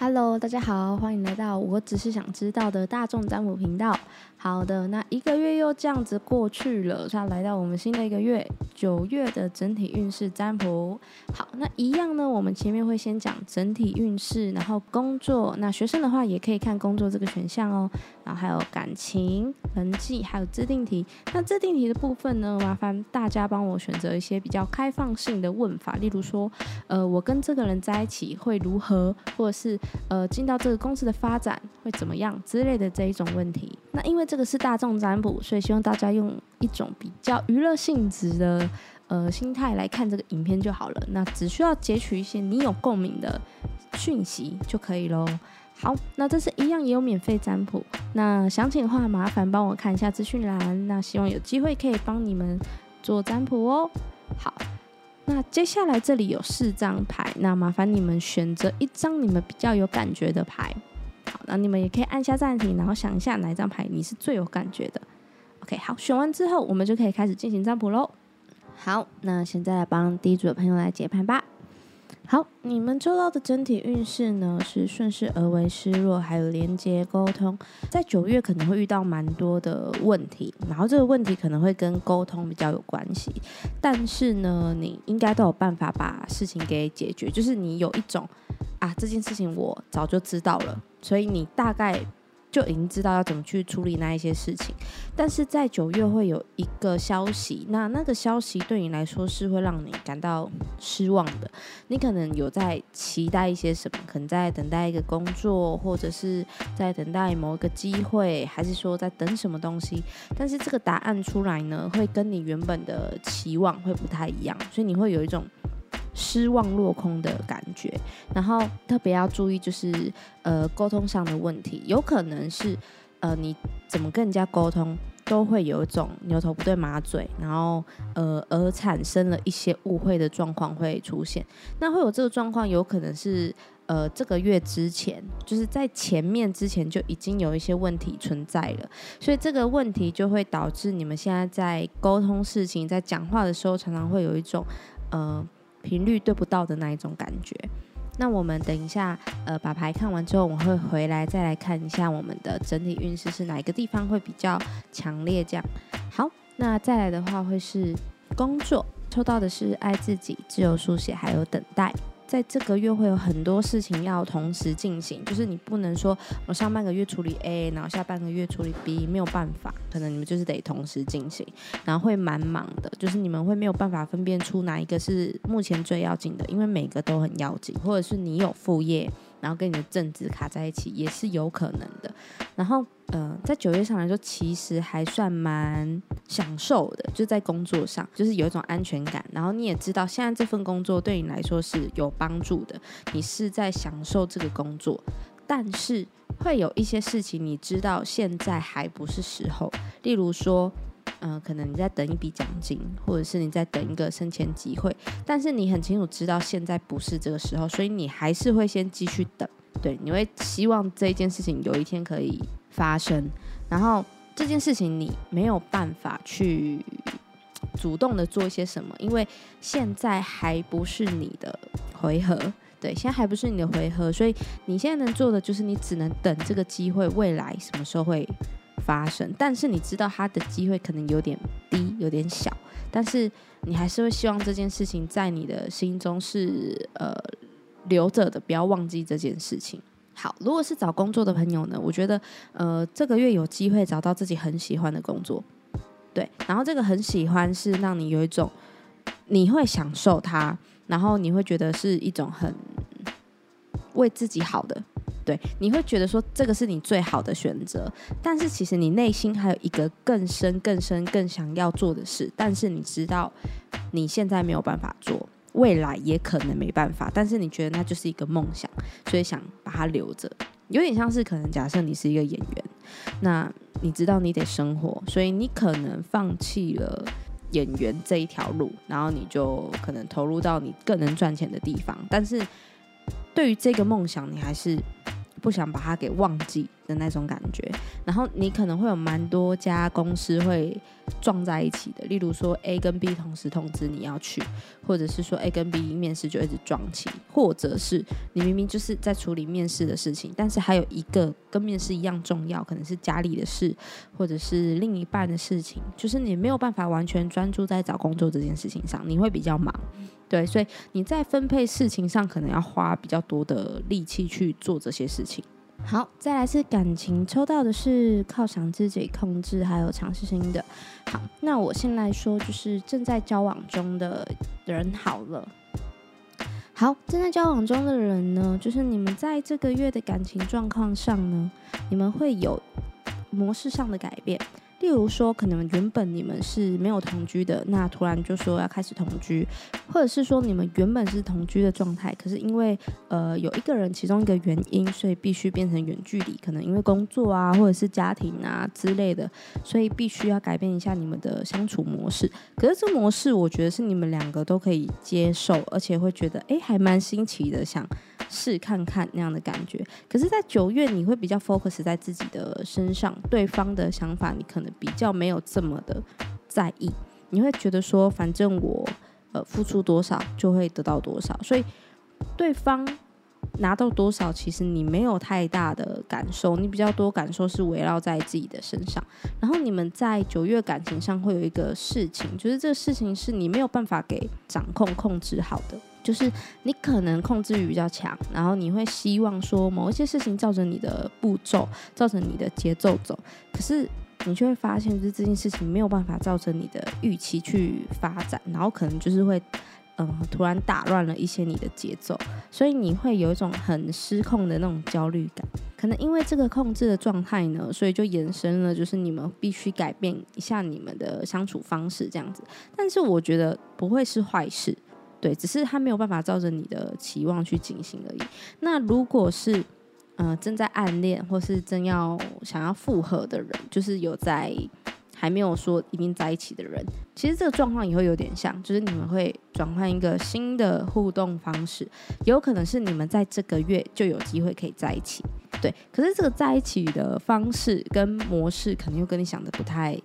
Hello，大家好，欢迎来到我只是想知道的大众占卜频道。好的，那一个月又这样子过去了，要来到我们新的一个月，九月的整体运势占卜。好，那一样呢，我们前面会先讲整体运势，然后工作。那学生的话也可以看工作这个选项哦。然后还有感情、人际，还有自定题。那自定题的部分呢，麻烦大家帮我选择一些比较开放性的问法，例如说，呃，我跟这个人在一起会如何，或者是呃，进到这个公司的发展会怎么样之类的这一种问题。那因为这个是大众占卜，所以希望大家用一种比较娱乐性质的呃心态来看这个影片就好了。那只需要截取一些你有共鸣的讯息就可以喽。好，那这是一样也有免费占卜。那详情的话，麻烦帮我看一下资讯栏。那希望有机会可以帮你们做占卜哦。好，那接下来这里有四张牌，那麻烦你们选择一张你们比较有感觉的牌。好，那你们也可以按下暂停，然后想一下哪一张牌你是最有感觉的。OK，好，选完之后我们就可以开始进行占卜喽。好，那现在来帮第一组的朋友来解盘吧。好，你们抽到的整体运势呢是顺势而为、失落，还有连接沟通。在九月可能会遇到蛮多的问题，然后这个问题可能会跟沟通比较有关系。但是呢，你应该都有办法把事情给解决，就是你有一种啊，这件事情我早就知道了，所以你大概。就已经知道要怎么去处理那一些事情，但是在九月会有一个消息，那那个消息对你来说是会让你感到失望的。你可能有在期待一些什么，可能在等待一个工作，或者是在等待某一个机会，还是说在等什么东西？但是这个答案出来呢，会跟你原本的期望会不太一样，所以你会有一种。失望落空的感觉，然后特别要注意，就是呃沟通上的问题，有可能是呃你怎么跟人家沟通，都会有一种牛头不对马嘴，然后呃而产生了一些误会的状况会出现。那会有这个状况，有可能是呃这个月之前，就是在前面之前就已经有一些问题存在了，所以这个问题就会导致你们现在在沟通事情，在讲话的时候，常常会有一种呃。频率对不到的那一种感觉。那我们等一下，呃，把牌看完之后，我会回来再来看一下我们的整体运势是哪一个地方会比较强烈。这样，好，那再来的话会是工作，抽到的是爱自己、自由书写，还有等待。在这个月会有很多事情要同时进行，就是你不能说我上半个月处理 A，然后下半个月处理 B，没有办法，可能你们就是得同时进行，然后会蛮忙的，就是你们会没有办法分辨出哪一个是目前最要紧的，因为每个都很要紧，或者是你有副业。然后跟你的正职卡在一起也是有可能的。然后，呃，在九月上来说，其实还算蛮享受的，就在工作上，就是有一种安全感。然后你也知道，现在这份工作对你来说是有帮助的，你是在享受这个工作。但是会有一些事情，你知道现在还不是时候，例如说。嗯，可能你在等一笔奖金，或者是你在等一个升迁机会，但是你很清楚知道现在不是这个时候，所以你还是会先继续等。对，你会希望这一件事情有一天可以发生，然后这件事情你没有办法去主动的做一些什么，因为现在还不是你的回合。对，现在还不是你的回合，所以你现在能做的就是你只能等这个机会，未来什么时候会。发生，但是你知道他的机会可能有点低，有点小，但是你还是会希望这件事情在你的心中是呃留着的，不要忘记这件事情。好，如果是找工作的朋友呢，我觉得呃这个月有机会找到自己很喜欢的工作，对，然后这个很喜欢是让你有一种你会享受它，然后你会觉得是一种很为自己好的。对，你会觉得说这个是你最好的选择，但是其实你内心还有一个更深、更深、更想要做的事，但是你知道你现在没有办法做，未来也可能没办法，但是你觉得那就是一个梦想，所以想把它留着，有点像是可能假设你是一个演员，那你知道你得生活，所以你可能放弃了演员这一条路，然后你就可能投入到你更能赚钱的地方，但是对于这个梦想，你还是。不想把它给忘记的那种感觉，然后你可能会有蛮多家公司会撞在一起的，例如说 A 跟 B 同时通知你要去，或者是说 A 跟 B 面试就一直撞起，或者是你明明就是在处理面试的事情，但是还有一个跟面试一样重要，可能是家里的事，或者是另一半的事情，就是你没有办法完全专注在找工作这件事情上，你会比较忙，对，所以你在分配事情上可能要花比较多的力气去做这些事情。好，再来是感情，抽到的是靠想自己、控制，还有尝试新的。好，那我先来说，就是正在交往中的人好了。好，正在交往中的人呢，就是你们在这个月的感情状况上呢，你们会有模式上的改变。例如说，可能原本你们是没有同居的，那突然就说要开始同居，或者是说你们原本是同居的状态，可是因为呃有一个人其中一个原因，所以必须变成远距离，可能因为工作啊，或者是家庭啊之类的，所以必须要改变一下你们的相处模式。可是这模式，我觉得是你们两个都可以接受，而且会觉得哎还蛮新奇的，想。试看看那样的感觉，可是，在九月你会比较 focus 在自己的身上，对方的想法你可能比较没有这么的在意，你会觉得说，反正我呃付出多少就会得到多少，所以对方拿到多少，其实你没有太大的感受，你比较多感受是围绕在自己的身上。然后你们在九月感情上会有一个事情，就是这个事情是你没有办法给掌控控制好的。就是你可能控制欲比较强，然后你会希望说某一些事情照着你的步骤、照着你的节奏走，可是你却会发现，就是这件事情没有办法照着你的预期去发展，然后可能就是会，嗯，突然打乱了一些你的节奏，所以你会有一种很失控的那种焦虑感。可能因为这个控制的状态呢，所以就延伸了，就是你们必须改变一下你们的相处方式这样子。但是我觉得不会是坏事。对，只是他没有办法照着你的期望去进行而已。那如果是，呃，正在暗恋或是正要想要复合的人，就是有在还没有说一定在一起的人，其实这个状况也会有点像，就是你们会转换一个新的互动方式，有可能是你们在这个月就有机会可以在一起。对，可是这个在一起的方式跟模式，可能又跟你想的不太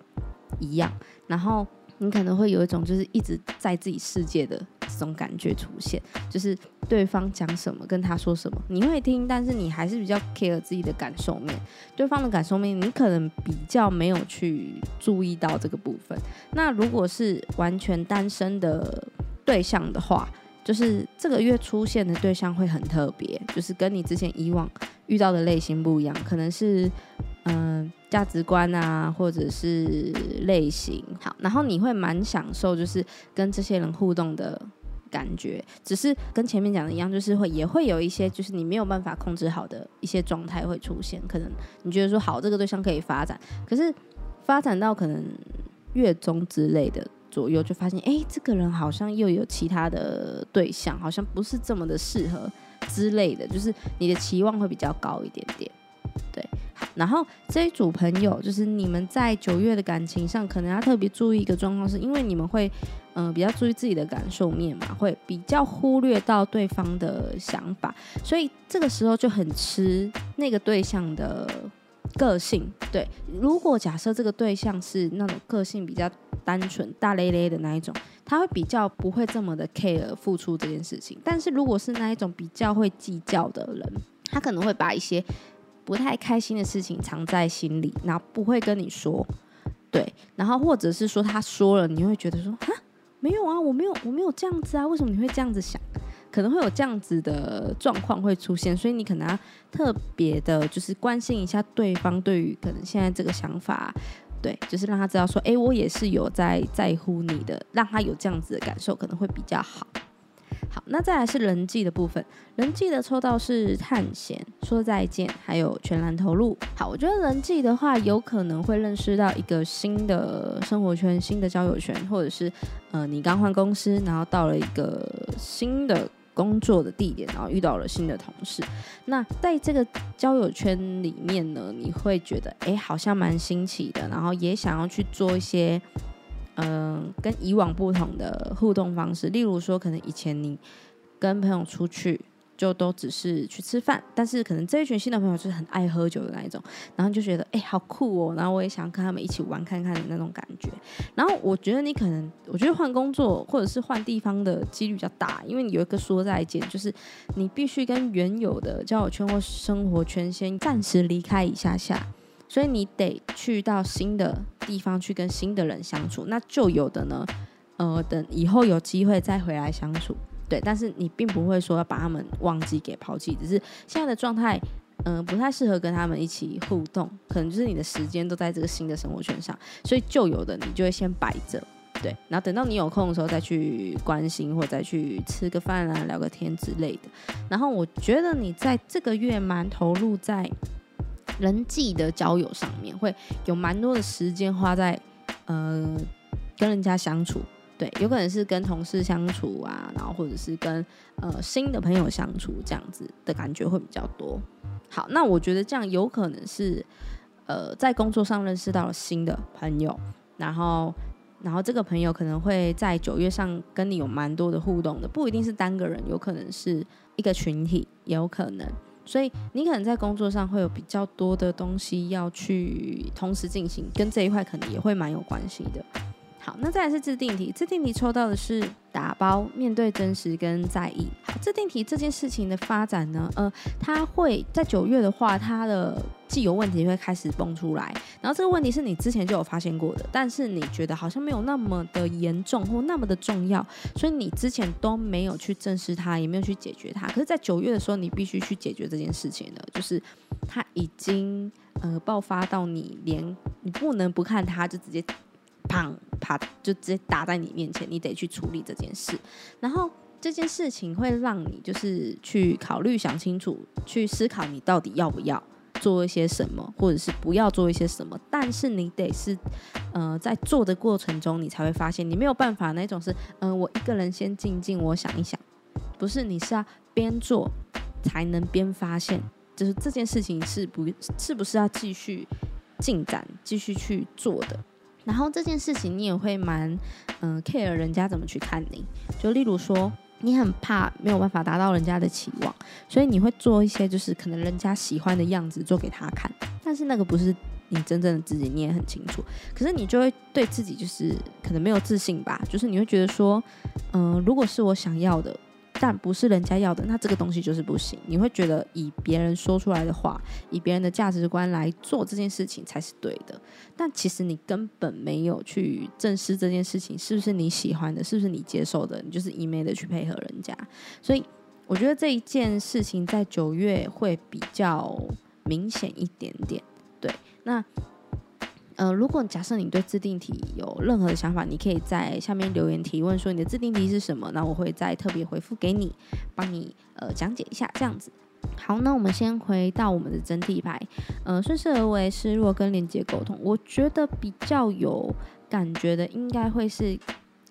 一样。然后你可能会有一种就是一直在自己世界的。这种感觉出现，就是对方讲什么跟他说什么，你会听，但是你还是比较 care 自己的感受面，对方的感受面，你可能比较没有去注意到这个部分。那如果是完全单身的对象的话，就是这个月出现的对象会很特别，就是跟你之前以往遇到的类型不一样，可能是嗯。价值观啊，或者是类型，好，然后你会蛮享受，就是跟这些人互动的感觉。只是跟前面讲的一样，就是会也会有一些，就是你没有办法控制好的一些状态会出现。可能你觉得说好，这个对象可以发展，可是发展到可能月中之类的左右，就发现哎，这个人好像又有其他的对象，好像不是这么的适合之类的，就是你的期望会比较高一点点。对，然后这一组朋友，就是你们在九月的感情上，可能要特别注意一个状况，是因为你们会，嗯，比较注意自己的感受面嘛，会比较忽略到对方的想法，所以这个时候就很吃那个对象的个性。对，如果假设这个对象是那种个性比较单纯、大咧咧的那一种，他会比较不会这么的 care 付出这件事情。但是如果是那一种比较会计较的人，他可能会把一些不太开心的事情藏在心里，然后不会跟你说，对，然后或者是说他说了，你会觉得说，哈，没有啊，我没有，我没有这样子啊，为什么你会这样子想？可能会有这样子的状况会出现，所以你可能要特别的，就是关心一下对方对于可能现在这个想法，对，就是让他知道说，哎，我也是有在在乎你的，让他有这样子的感受，可能会比较好。好，那再来是人际的部分。人际的抽到是探险、说再见，还有全然投入。好，我觉得人际的话，有可能会认识到一个新的生活圈、新的交友圈，或者是呃，你刚换公司，然后到了一个新的工作的地点，然后遇到了新的同事。那在这个交友圈里面呢，你会觉得哎，好像蛮新奇的，然后也想要去做一些。嗯，跟以往不同的互动方式，例如说，可能以前你跟朋友出去，就都只是去吃饭，但是可能这一群新的朋友就是很爱喝酒的那一种，然后就觉得哎好酷哦，然后我也想跟他们一起玩看看的那种感觉。然后我觉得你可能，我觉得换工作或者是换地方的几率比较大，因为你有一个说再见，就是你必须跟原有的交友圈或生活圈先暂时离开一下下，所以你得去到新的地方去跟新的人相处。那旧有的呢，呃，等以后有机会再回来相处。对，但是你并不会说要把他们忘记给抛弃，只是现在的状态，嗯，不太适合跟他们一起互动，可能就是你的时间都在这个新的生活圈上，所以旧有的你就会先摆着，对，然后等到你有空的时候再去关心或再去吃个饭啊、聊个天之类的。然后我觉得你在这个月蛮投入在人际的交友上面，会有蛮多的时间花在呃跟人家相处。对，有可能是跟同事相处啊，然后或者是跟呃新的朋友相处，这样子的感觉会比较多。好，那我觉得这样有可能是呃在工作上认识到了新的朋友，然后然后这个朋友可能会在九月上跟你有蛮多的互动的，不一定是单个人，有可能是一个群体，也有可能。所以你可能在工作上会有比较多的东西要去同时进行，跟这一块可能也会蛮有关系的。好，那再来是自定题。自定题抽到的是打包，面对真实跟在意。好，自定题这件事情的发展呢，呃，它会在九月的话，它的既有问题会开始蹦出来。然后这个问题是你之前就有发现过的，但是你觉得好像没有那么的严重或那么的重要，所以你之前都没有去正视它，也没有去解决它。可是，在九月的时候，你必须去解决这件事情的，就是它已经呃爆发到你连你不能不看它，就直接。砰啪，就直接打在你面前，你得去处理这件事。然后这件事情会让你就是去考虑、想清楚、去思考，你到底要不要做一些什么，或者是不要做一些什么。但是你得是，呃，在做的过程中，你才会发现你没有办法那种是，嗯，我一个人先静静，我想一想，不是，你是要边做才能边发现，就是这件事情是不是不是要继续进展、继续去做的。然后这件事情你也会蛮嗯 care 人家怎么去看你，就例如说你很怕没有办法达到人家的期望，所以你会做一些就是可能人家喜欢的样子做给他看，但是那个不是你真正的自己，你也很清楚，可是你就会对自己就是可能没有自信吧，就是你会觉得说，嗯，如果是我想要的。但不是人家要的，那这个东西就是不行。你会觉得以别人说出来的话，以别人的价值观来做这件事情才是对的。但其实你根本没有去正视这件事情是不是你喜欢的，是不是你接受的，你就是一昧的去配合人家。所以我觉得这一件事情在九月会比较明显一点点。对，那。呃，如果假设你对自定题有任何的想法，你可以在下面留言提问，说你的自定题是什么，那我会再特别回复给你，帮你呃讲解一下这样子。好，那我们先回到我们的整体牌，呃，顺势而为是若跟连接沟通，我觉得比较有感觉的应该会是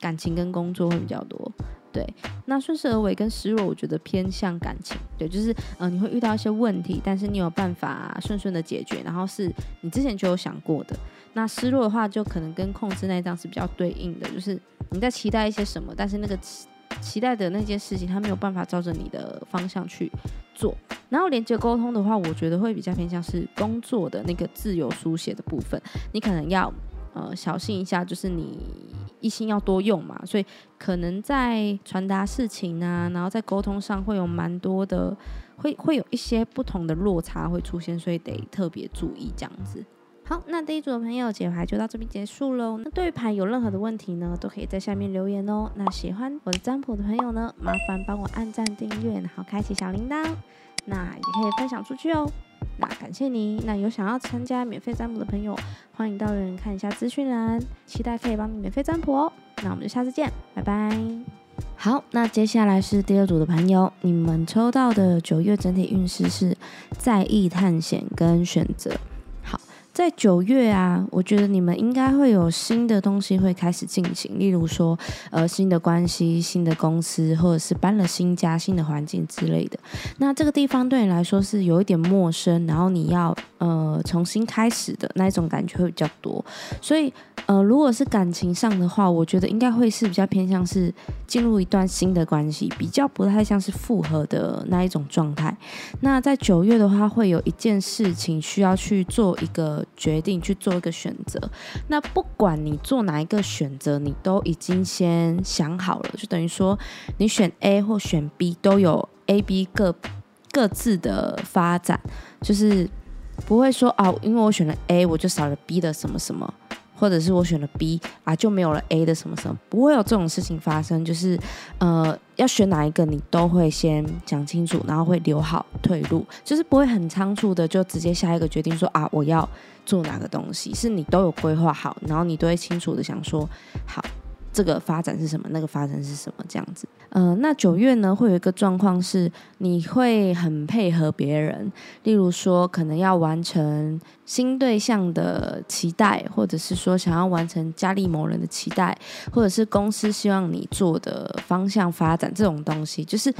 感情跟工作会比较多。对，那顺势而为跟失落，我觉得偏向感情。对，就是呃，你会遇到一些问题，但是你有办法顺顺的解决，然后是你之前就有想过的。那失落的话，就可能跟控制那张是比较对应的，就是你在期待一些什么，但是那个期期待的那件事情，它没有办法照着你的方向去做。然后连接沟通的话，我觉得会比较偏向是工作的那个自由书写的部分，你可能要呃小心一下，就是你。一心要多用嘛，所以可能在传达事情啊，然后在沟通上会有蛮多的，会会有一些不同的落差会出现，所以得特别注意这样子。好，那第一组的朋友解牌就到这边结束喽。那对牌有任何的问题呢，都可以在下面留言哦。那喜欢我的占卜的朋友呢，麻烦帮我按赞、订阅，然后开启小铃铛，那也可以分享出去哦。那感谢你。那有想要参加免费占卜的朋友，欢迎到人看一下资讯栏，期待可以帮你免费占卜哦。那我们就下次见，拜拜。好，那接下来是第二组的朋友，你们抽到的九月整体运势是在意、探险跟选择。在九月啊，我觉得你们应该会有新的东西会开始进行，例如说，呃，新的关系、新的公司，或者是搬了新家、新的环境之类的。那这个地方对你来说是有一点陌生，然后你要呃重新开始的那一种感觉会比较多。所以，呃，如果是感情上的话，我觉得应该会是比较偏向是进入一段新的关系，比较不太像是复合的那一种状态。那在九月的话，会有一件事情需要去做一个。决定去做一个选择，那不管你做哪一个选择，你都已经先想好了，就等于说你选 A 或选 B 都有 A、B 各各自的发展，就是不会说哦，因为我选了 A，我就少了 B 的什么什么。或者是我选了 B 啊，就没有了 A 的什么什么，不会有这种事情发生。就是呃，要选哪一个，你都会先讲清楚，然后会留好退路，就是不会很仓促的就直接下一个决定说啊，我要做哪个东西，是你都有规划好，然后你都会清楚的想说好。这个发展是什么？那个发展是什么？这样子，呃，那九月呢，会有一个状况是，你会很配合别人，例如说，可能要完成新对象的期待，或者是说，想要完成家里某人的期待，或者是公司希望你做的方向发展这种东西，就是。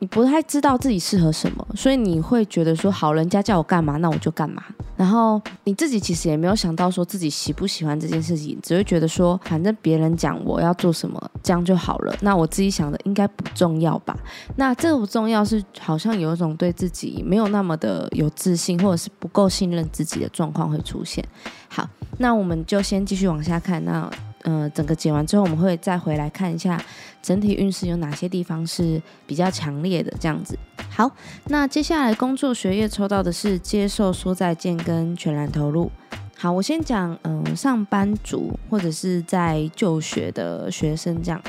你不太知道自己适合什么，所以你会觉得说好，人家叫我干嘛，那我就干嘛。然后你自己其实也没有想到说自己喜不喜欢这件事情，只会觉得说反正别人讲我要做什么，这样就好了。那我自己想的应该不重要吧？那这个不重要是好像有一种对自己没有那么的有自信，或者是不够信任自己的状况会出现。好，那我们就先继续往下看。那。呃，整个解完之后，我们会再回来看一下整体运势有哪些地方是比较强烈的，这样子。好，那接下来工作学业抽到的是接受说再见跟全然投入。好，我先讲，嗯，上班族或者是在就学的学生这样。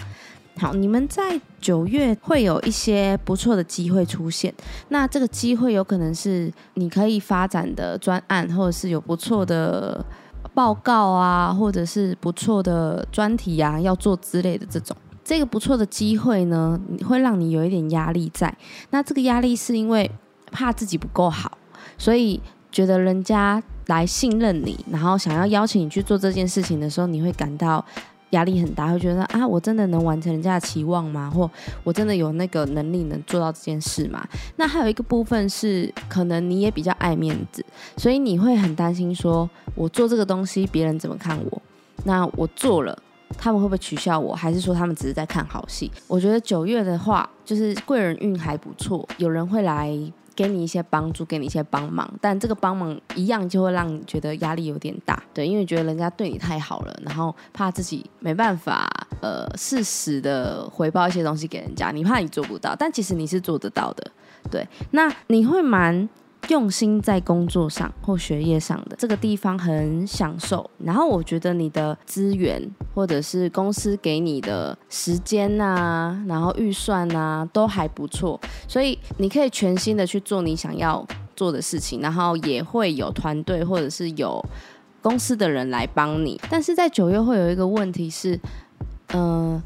好，你们在九月会有一些不错的机会出现。那这个机会有可能是你可以发展的专案，或者是有不错的。报告啊，或者是不错的专题啊，要做之类的这种，这个不错的机会呢，会让你有一点压力在。那这个压力是因为怕自己不够好，所以觉得人家来信任你，然后想要邀请你去做这件事情的时候，你会感到。压力很大，会觉得啊，我真的能完成人家的期望吗？或我真的有那个能力能做到这件事吗？那还有一个部分是，可能你也比较爱面子，所以你会很担心，说我做这个东西别人怎么看我？那我做了，他们会不会取笑我？还是说他们只是在看好戏？我觉得九月的话，就是贵人运还不错，有人会来。给你一些帮助，给你一些帮忙，但这个帮忙一样就会让你觉得压力有点大，对，因为觉得人家对你太好了，然后怕自己没办法，呃，适时的回报一些东西给人家，你怕你做不到，但其实你是做得到的，对，那你会蛮。用心在工作上或学业上的这个地方很享受，然后我觉得你的资源或者是公司给你的时间呐，然后预算呐都还不错，所以你可以全心的去做你想要做的事情，然后也会有团队或者是有公司的人来帮你。但是在九月会有一个问题是，嗯。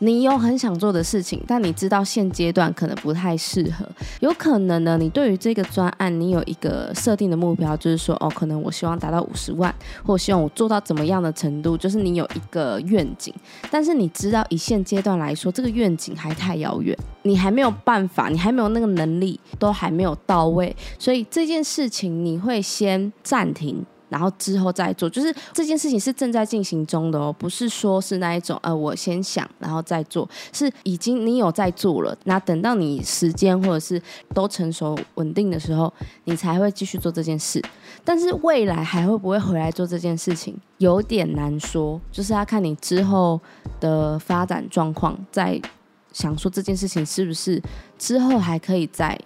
你有很想做的事情，但你知道现阶段可能不太适合。有可能呢，你对于这个专案，你有一个设定的目标，就是说，哦，可能我希望达到五十万，或希望我做到怎么样的程度，就是你有一个愿景。但是你知道，以现阶段来说，这个愿景还太遥远，你还没有办法，你还没有那个能力，都还没有到位，所以这件事情你会先暂停。然后之后再做，就是这件事情是正在进行中的哦，不是说是那一种呃，我先想然后再做，是已经你有在做了。那等到你时间或者是都成熟稳定的时候，你才会继续做这件事。但是未来还会不会回来做这件事情，有点难说，就是要看你之后的发展状况，再想说这件事情是不是之后还可以再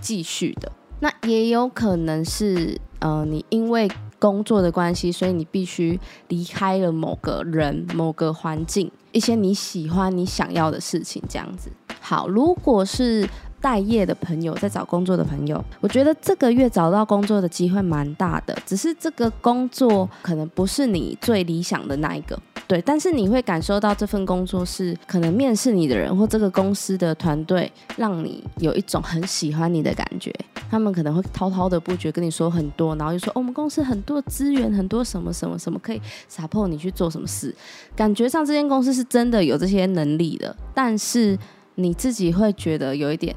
继续的。那也有可能是呃，你因为工作的关系，所以你必须离开了某个人、某个环境，一些你喜欢、你想要的事情，这样子。好，如果是待业的朋友，在找工作的朋友，我觉得这个月找到工作的机会蛮大的，只是这个工作可能不是你最理想的那一个。对，但是你会感受到这份工作是可能面试你的人或这个公司的团队让你有一种很喜欢你的感觉，他们可能会滔滔的不绝跟你说很多，然后就说、哦、我们公司很多资源，很多什么什么什么可以 support 你去做什么事，感觉上这间公司是真的有这些能力的，但是你自己会觉得有一点。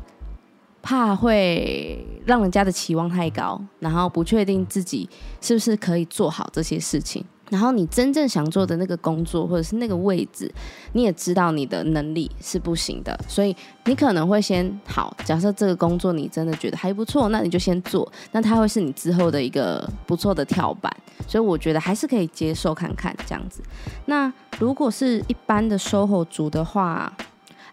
怕会让人家的期望太高，然后不确定自己是不是可以做好这些事情。然后你真正想做的那个工作或者是那个位置，你也知道你的能力是不行的，所以你可能会先好。假设这个工作你真的觉得还不错，那你就先做，那它会是你之后的一个不错的跳板。所以我觉得还是可以接受看看这样子。那如果是一般的售后组的话，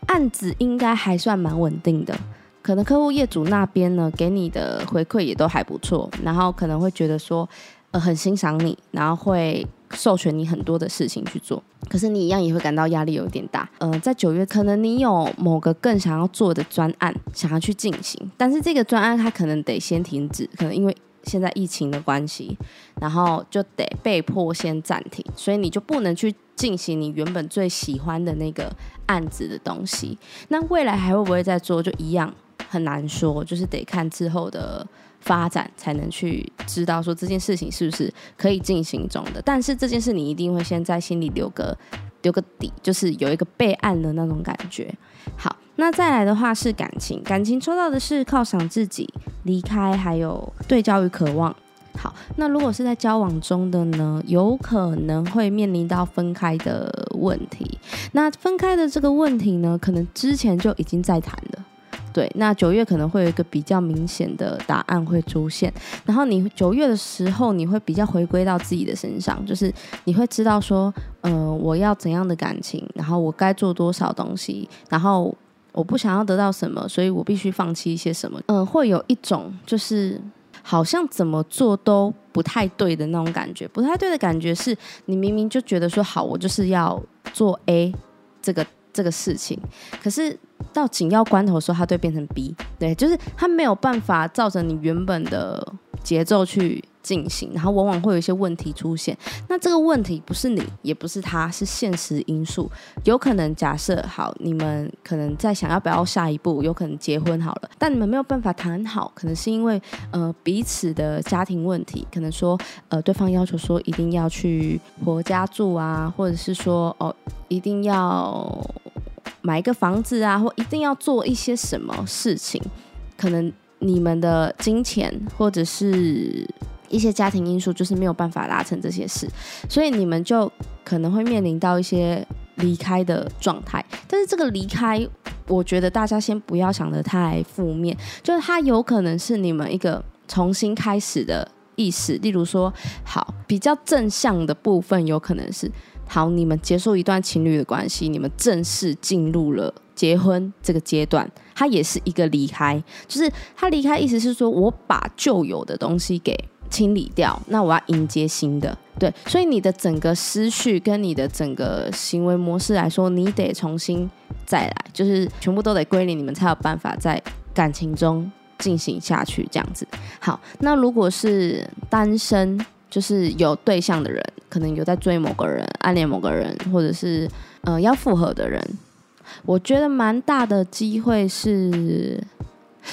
案子应该还算蛮稳定的。可能客户业主那边呢，给你的回馈也都还不错，然后可能会觉得说，呃，很欣赏你，然后会授权你很多的事情去做。可是你一样也会感到压力有点大。呃，在九月，可能你有某个更想要做的专案想要去进行，但是这个专案它可能得先停止，可能因为现在疫情的关系，然后就得被迫先暂停，所以你就不能去进行你原本最喜欢的那个案子的东西。那未来还会不会再做？就一样。很难说，就是得看之后的发展才能去知道说这件事情是不是可以进行中的。但是这件事你一定会先在心里留个留个底，就是有一个备案的那种感觉。好，那再来的话是感情，感情抽到的是犒赏自己、离开，还有对教育渴望。好，那如果是在交往中的呢，有可能会面临到分开的问题。那分开的这个问题呢，可能之前就已经在谈了。对，那九月可能会有一个比较明显的答案会出现，然后你九月的时候，你会比较回归到自己的身上，就是你会知道说，嗯，我要怎样的感情，然后我该做多少东西，然后我不想要得到什么，所以我必须放弃一些什么，嗯，会有一种就是好像怎么做都不太对的那种感觉，不太对的感觉是你明明就觉得说好，我就是要做 A 这个这个事情，可是。到紧要关头的时候，它会变成 B，对，就是它没有办法照着你原本的节奏去进行，然后往往会有一些问题出现。那这个问题不是你，也不是他，是现实因素。有可能假设好，你们可能在想要不要下一步，有可能结婚好了，但你们没有办法谈好，可能是因为呃彼此的家庭问题，可能说呃对方要求说一定要去婆家住啊，或者是说哦一定要。买一个房子啊，或一定要做一些什么事情，可能你们的金钱或者是一些家庭因素，就是没有办法达成这些事，所以你们就可能会面临到一些离开的状态。但是这个离开，我觉得大家先不要想的太负面，就是它有可能是你们一个重新开始的意识。例如说，好比较正向的部分，有可能是。好，你们结束一段情侣的关系，你们正式进入了结婚这个阶段。他也是一个离开，就是他离开，意思是说我把旧有的东西给清理掉，那我要迎接新的。对，所以你的整个思绪跟你的整个行为模式来说，你得重新再来，就是全部都得归零，你们才有办法在感情中进行下去。这样子。好，那如果是单身。就是有对象的人，可能有在追某个人、暗恋某个人，或者是呃要复合的人，我觉得蛮大的机会是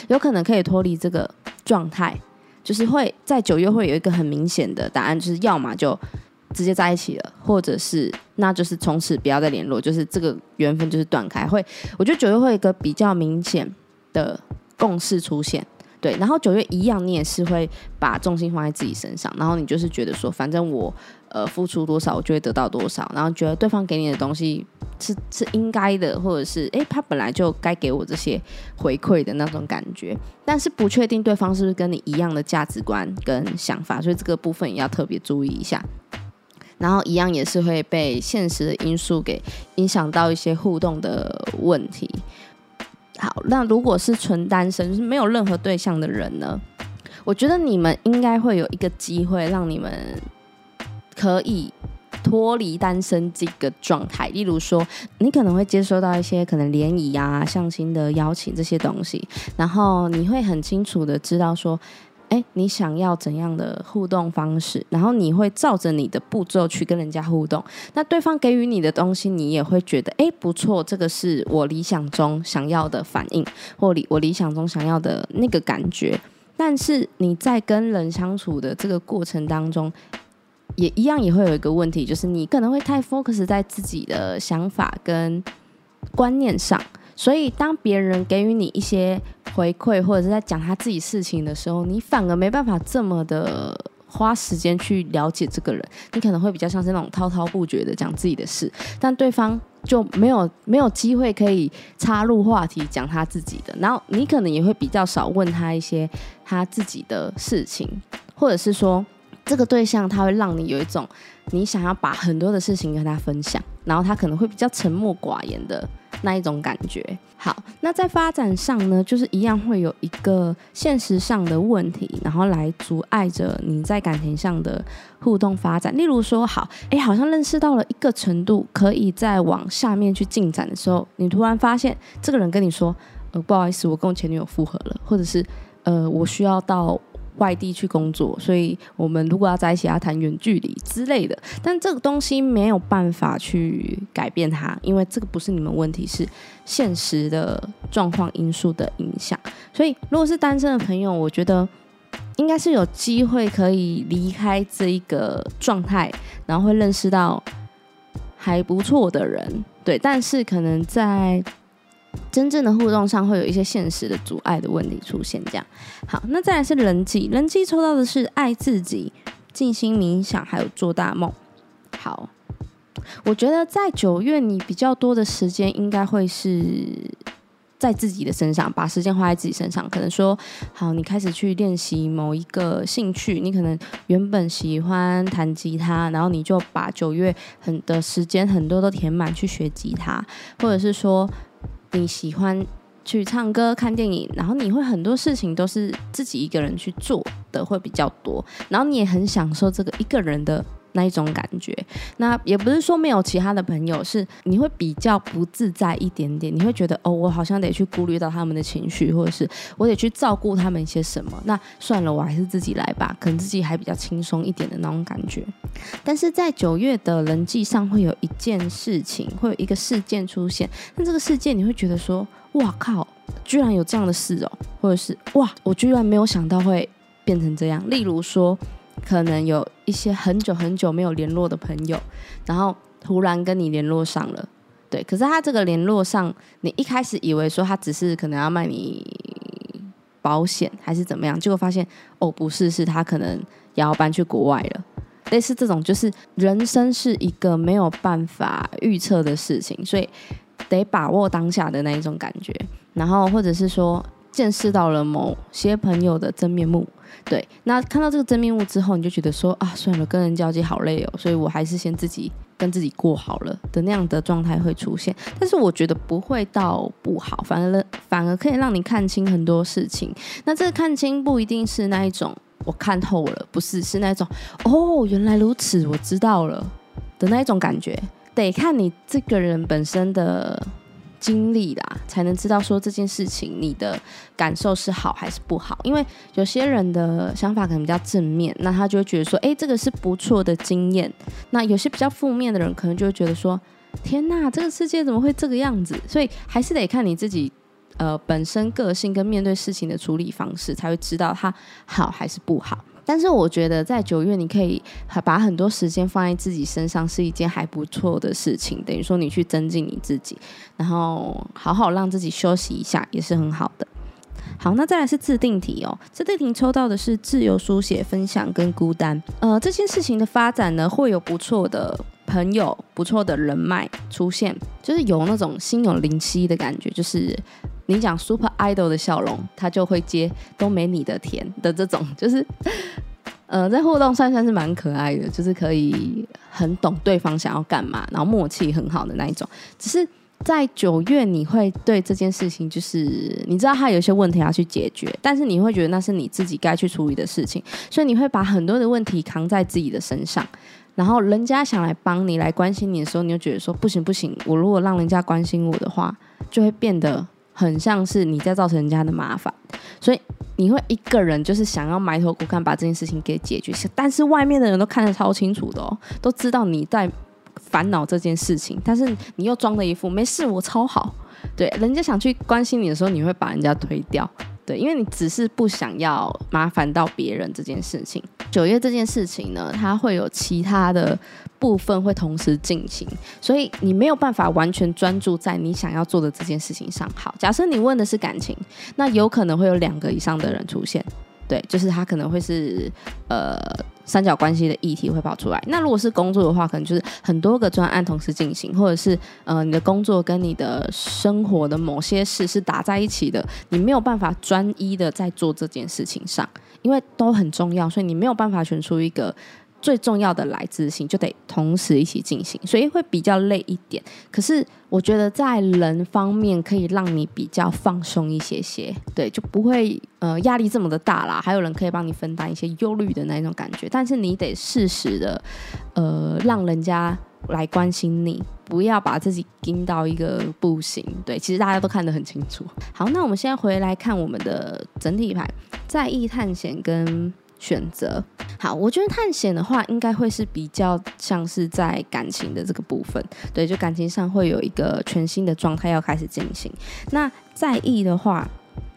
有可能可以脱离这个状态，就是会在九月会有一个很明显的答案，就是要么就直接在一起了，或者是那就是从此不要再联络，就是这个缘分就是断开。会，我觉得九月会有一个比较明显的共识出现。对，然后九月一样，你也是会把重心放在自己身上，然后你就是觉得说，反正我呃付出多少，我就会得到多少，然后觉得对方给你的东西是是应该的，或者是哎他本来就该给我这些回馈的那种感觉，但是不确定对方是不是跟你一样的价值观跟想法，所以这个部分也要特别注意一下。然后一样也是会被现实的因素给影响到一些互动的问题。好，那如果是纯单身，就是没有任何对象的人呢？我觉得你们应该会有一个机会，让你们可以脱离单身这个状态。例如说，你可能会接收到一些可能联谊啊、相亲的邀请这些东西，然后你会很清楚的知道说，哎，你想要怎样的互动方式，然后你会照着你的步骤去跟人家互动。那对方给予你的东西，你也会觉得，哎，不错，这个是我理想中想要的反应，或理我理想中想要的那个感觉。但是你在跟人相处的这个过程当中，也一样也会有一个问题，就是你可能会太 focus 在自己的想法跟观念上。所以，当别人给予你一些回馈，或者是在讲他自己事情的时候，你反而没办法这么的花时间去了解这个人。你可能会比较像是那种滔滔不绝的讲自己的事，但对方就没有没有机会可以插入话题讲他自己的。然后你可能也会比较少问他一些他自己的事情，或者是说这个对象他会让你有一种你想要把很多的事情跟他分享，然后他可能会比较沉默寡言的。那一种感觉，好，那在发展上呢，就是一样会有一个现实上的问题，然后来阻碍着你在感情上的互动发展。例如说，好，哎，好像认识到了一个程度，可以再往下面去进展的时候，你突然发现这个人跟你说，呃，不好意思，我跟我前女友复合了，或者是，呃，我需要到。外地去工作，所以我们如果要在一起，要谈远距离之类的。但这个东西没有办法去改变它，因为这个不是你们问题，是现实的状况因素的影响。所以，如果是单身的朋友，我觉得应该是有机会可以离开这一个状态，然后会认识到还不错的人。对，但是可能在。真正的互动上会有一些现实的阻碍的问题出现，这样好。那再来是人际，人际抽到的是爱自己、静心冥想，还有做大梦。好，我觉得在九月你比较多的时间应该会是在自己的身上，把时间花在自己身上。可能说，好，你开始去练习某一个兴趣，你可能原本喜欢弹吉他，然后你就把九月很的时间很多都填满去学吉他，或者是说。你喜欢去唱歌、看电影，然后你会很多事情都是自己一个人去做的会比较多，然后你也很享受这个一个人的。那一种感觉，那也不是说没有其他的朋友，是你会比较不自在一点点，你会觉得哦，我好像得去顾虑到他们的情绪，或者是我得去照顾他们一些什么。那算了，我还是自己来吧，可能自己还比较轻松一点的那种感觉。但是在九月的人际上，会有一件事情，会有一个事件出现。那这个事件，你会觉得说，哇靠，居然有这样的事哦，或者是哇，我居然没有想到会变成这样。例如说。可能有一些很久很久没有联络的朋友，然后突然跟你联络上了，对。可是他这个联络上，你一开始以为说他只是可能要卖你保险还是怎么样，结果发现哦不是，是他可能也要搬去国外了。类似这种，就是人生是一个没有办法预测的事情，所以得把握当下的那一种感觉，然后或者是说见识到了某些朋友的真面目。对，那看到这个真面目之后，你就觉得说啊，算了，跟人交际好累哦，所以我还是先自己跟自己过好了的那样的状态会出现。但是我觉得不会到不好，反而反而可以让你看清很多事情。那这个看清不一定是那一种我看透了，不是，是那种哦，原来如此，我知道了的那一种感觉。得看你这个人本身的。经历啦，才能知道说这件事情你的感受是好还是不好。因为有些人的想法可能比较正面，那他就会觉得说，哎，这个是不错的经验。那有些比较负面的人，可能就会觉得说，天哪，这个世界怎么会这个样子？所以还是得看你自己，呃，本身个性跟面对事情的处理方式，才会知道它好还是不好。但是我觉得在九月，你可以把很多时间放在自己身上，是一件还不错的事情。等于说你去增进你自己，然后好好让自己休息一下，也是很好的。好，那再来是自定题哦。自定题抽到的是自由书写、分享跟孤单。呃，这件事情的发展呢，会有不错的朋友、不错的人脉出现，就是有那种心有灵犀的感觉，就是。你讲 Super Idol 的笑容，他就会接都没你的甜的这种，就是，呃，在互动算算是蛮可爱的，就是可以很懂对方想要干嘛，然后默契很好的那一种。只是在九月，你会对这件事情，就是你知道他有一些问题要去解决，但是你会觉得那是你自己该去处理的事情，所以你会把很多的问题扛在自己的身上，然后人家想来帮你、来关心你的时候，你就觉得说不行不行，我如果让人家关心我的话，就会变得。很像是你在造成人家的麻烦，所以你会一个人就是想要埋头苦干把这件事情给解决，但是外面的人都看得超清楚的哦，都知道你在烦恼这件事情，但是你又装的一副没事，我超好。对，人家想去关心你的时候，你会把人家推掉。对，因为你只是不想要麻烦到别人这件事情。九月这件事情呢，它会有其他的部分会同时进行，所以你没有办法完全专注在你想要做的这件事情上。好，假设你问的是感情，那有可能会有两个以上的人出现。对，就是他可能会是呃三角关系的议题会跑出来。那如果是工作的话，可能就是很多个专案同时进行，或者是呃你的工作跟你的生活的某些事是打在一起的，你没有办法专一的在做这件事情上，因为都很重要，所以你没有办法选出一个。最重要的来自性就得同时一起进行，所以会比较累一点。可是我觉得在人方面可以让你比较放松一些些，对，就不会呃压力这么的大啦。还有人可以帮你分担一些忧虑的那种感觉，但是你得适时的呃让人家来关心你，不要把自己盯到一个不行。对，其实大家都看得很清楚。好，那我们现在回来看我们的整体牌，在意探险跟。选择好，我觉得探险的话，应该会是比较像是在感情的这个部分，对，就感情上会有一个全新的状态要开始进行。那在意的话，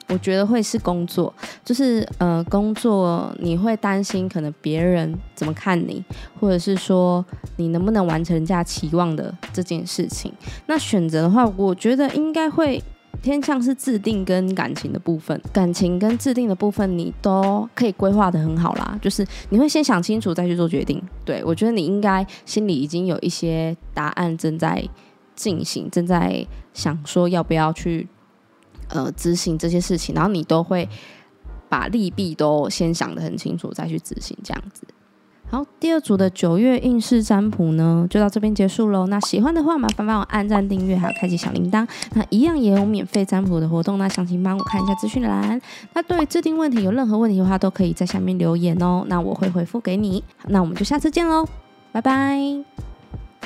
我觉得会是工作，就是呃，工作你会担心可能别人怎么看你，或者是说你能不能完成人家期望的这件事情。那选择的话，我觉得应该会。偏向是制定跟感情的部分，感情跟制定的部分你都可以规划的很好啦。就是你会先想清楚再去做决定。对我觉得你应该心里已经有一些答案正在进行，正在想说要不要去呃执行这些事情，然后你都会把利弊都先想得很清楚再去执行这样子。好，第二组的九月运势占卜呢，就到这边结束喽。那喜欢的话，麻烦帮我按赞、订阅，还有开启小铃铛。那一样也有免费占卜的活动，那详情帮我看一下资讯栏。那对于制定问题有任何问题的话，都可以在下面留言哦，那我会回复给你。那我们就下次见喽，拜拜。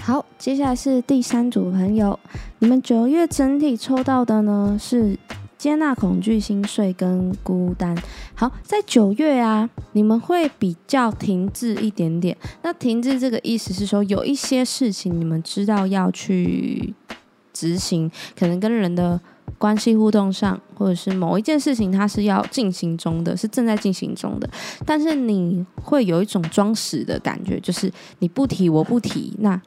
好，接下来是第三组朋友，你们九月整体抽到的呢是。接纳恐惧、心碎跟孤单。好，在九月啊，你们会比较停滞一点点。那停滞这个意思是说，有一些事情你们知道要去执行，可能跟人的关系互动上，或者是某一件事情它是要进行中的，是正在进行中的。但是你会有一种装死的感觉，就是你不提，我不提，那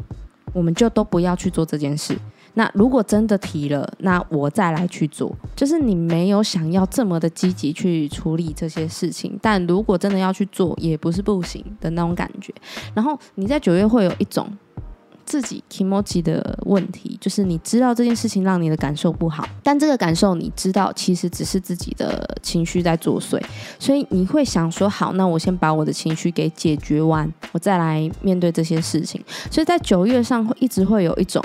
我们就都不要去做这件事。那如果真的提了，那我再来去做。就是你没有想要这么的积极去处理这些事情，但如果真的要去做，也不是不行的那种感觉。然后你在九月会有一种自己 emoji 的问题，就是你知道这件事情让你的感受不好，但这个感受你知道其实只是自己的情绪在作祟，所以你会想说好，那我先把我的情绪给解决完，我再来面对这些事情。所以在九月上会一直会有一种。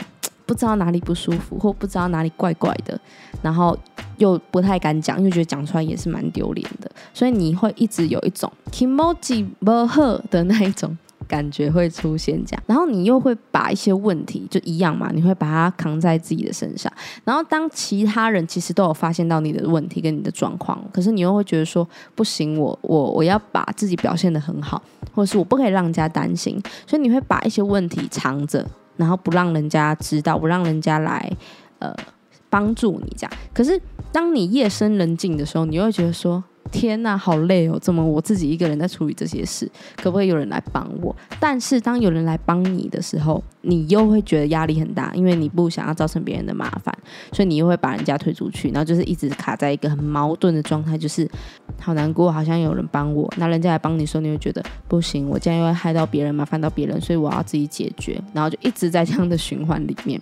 不知道哪里不舒服，或不知道哪里怪怪的，然后又不太敢讲，因为觉得讲出来也是蛮丢脸的，所以你会一直有一种 ki moji 不好的那一种感觉会出现，这样，然后你又会把一些问题就一样嘛，你会把它扛在自己的身上，然后当其他人其实都有发现到你的问题跟你的状况，可是你又会觉得说不行，我我我要把自己表现的很好，或者是我不可以让人家担心，所以你会把一些问题藏着。然后不让人家知道，不让人家来，呃，帮助你这样。可是当你夜深人静的时候，你会觉得说：“天哪，好累哦！怎么我自己一个人在处理这些事？可不可以有人来帮我？”但是当有人来帮你的时候，你又会觉得压力很大，因为你不想要造成别人的麻烦，所以你又会把人家推出去，然后就是一直卡在一个很矛盾的状态，就是好难过，好像有人帮我，那人家来帮你说，你会觉得不行，我这样又会害到别人，麻烦到别人，所以我要自己解决，然后就一直在这样的循环里面。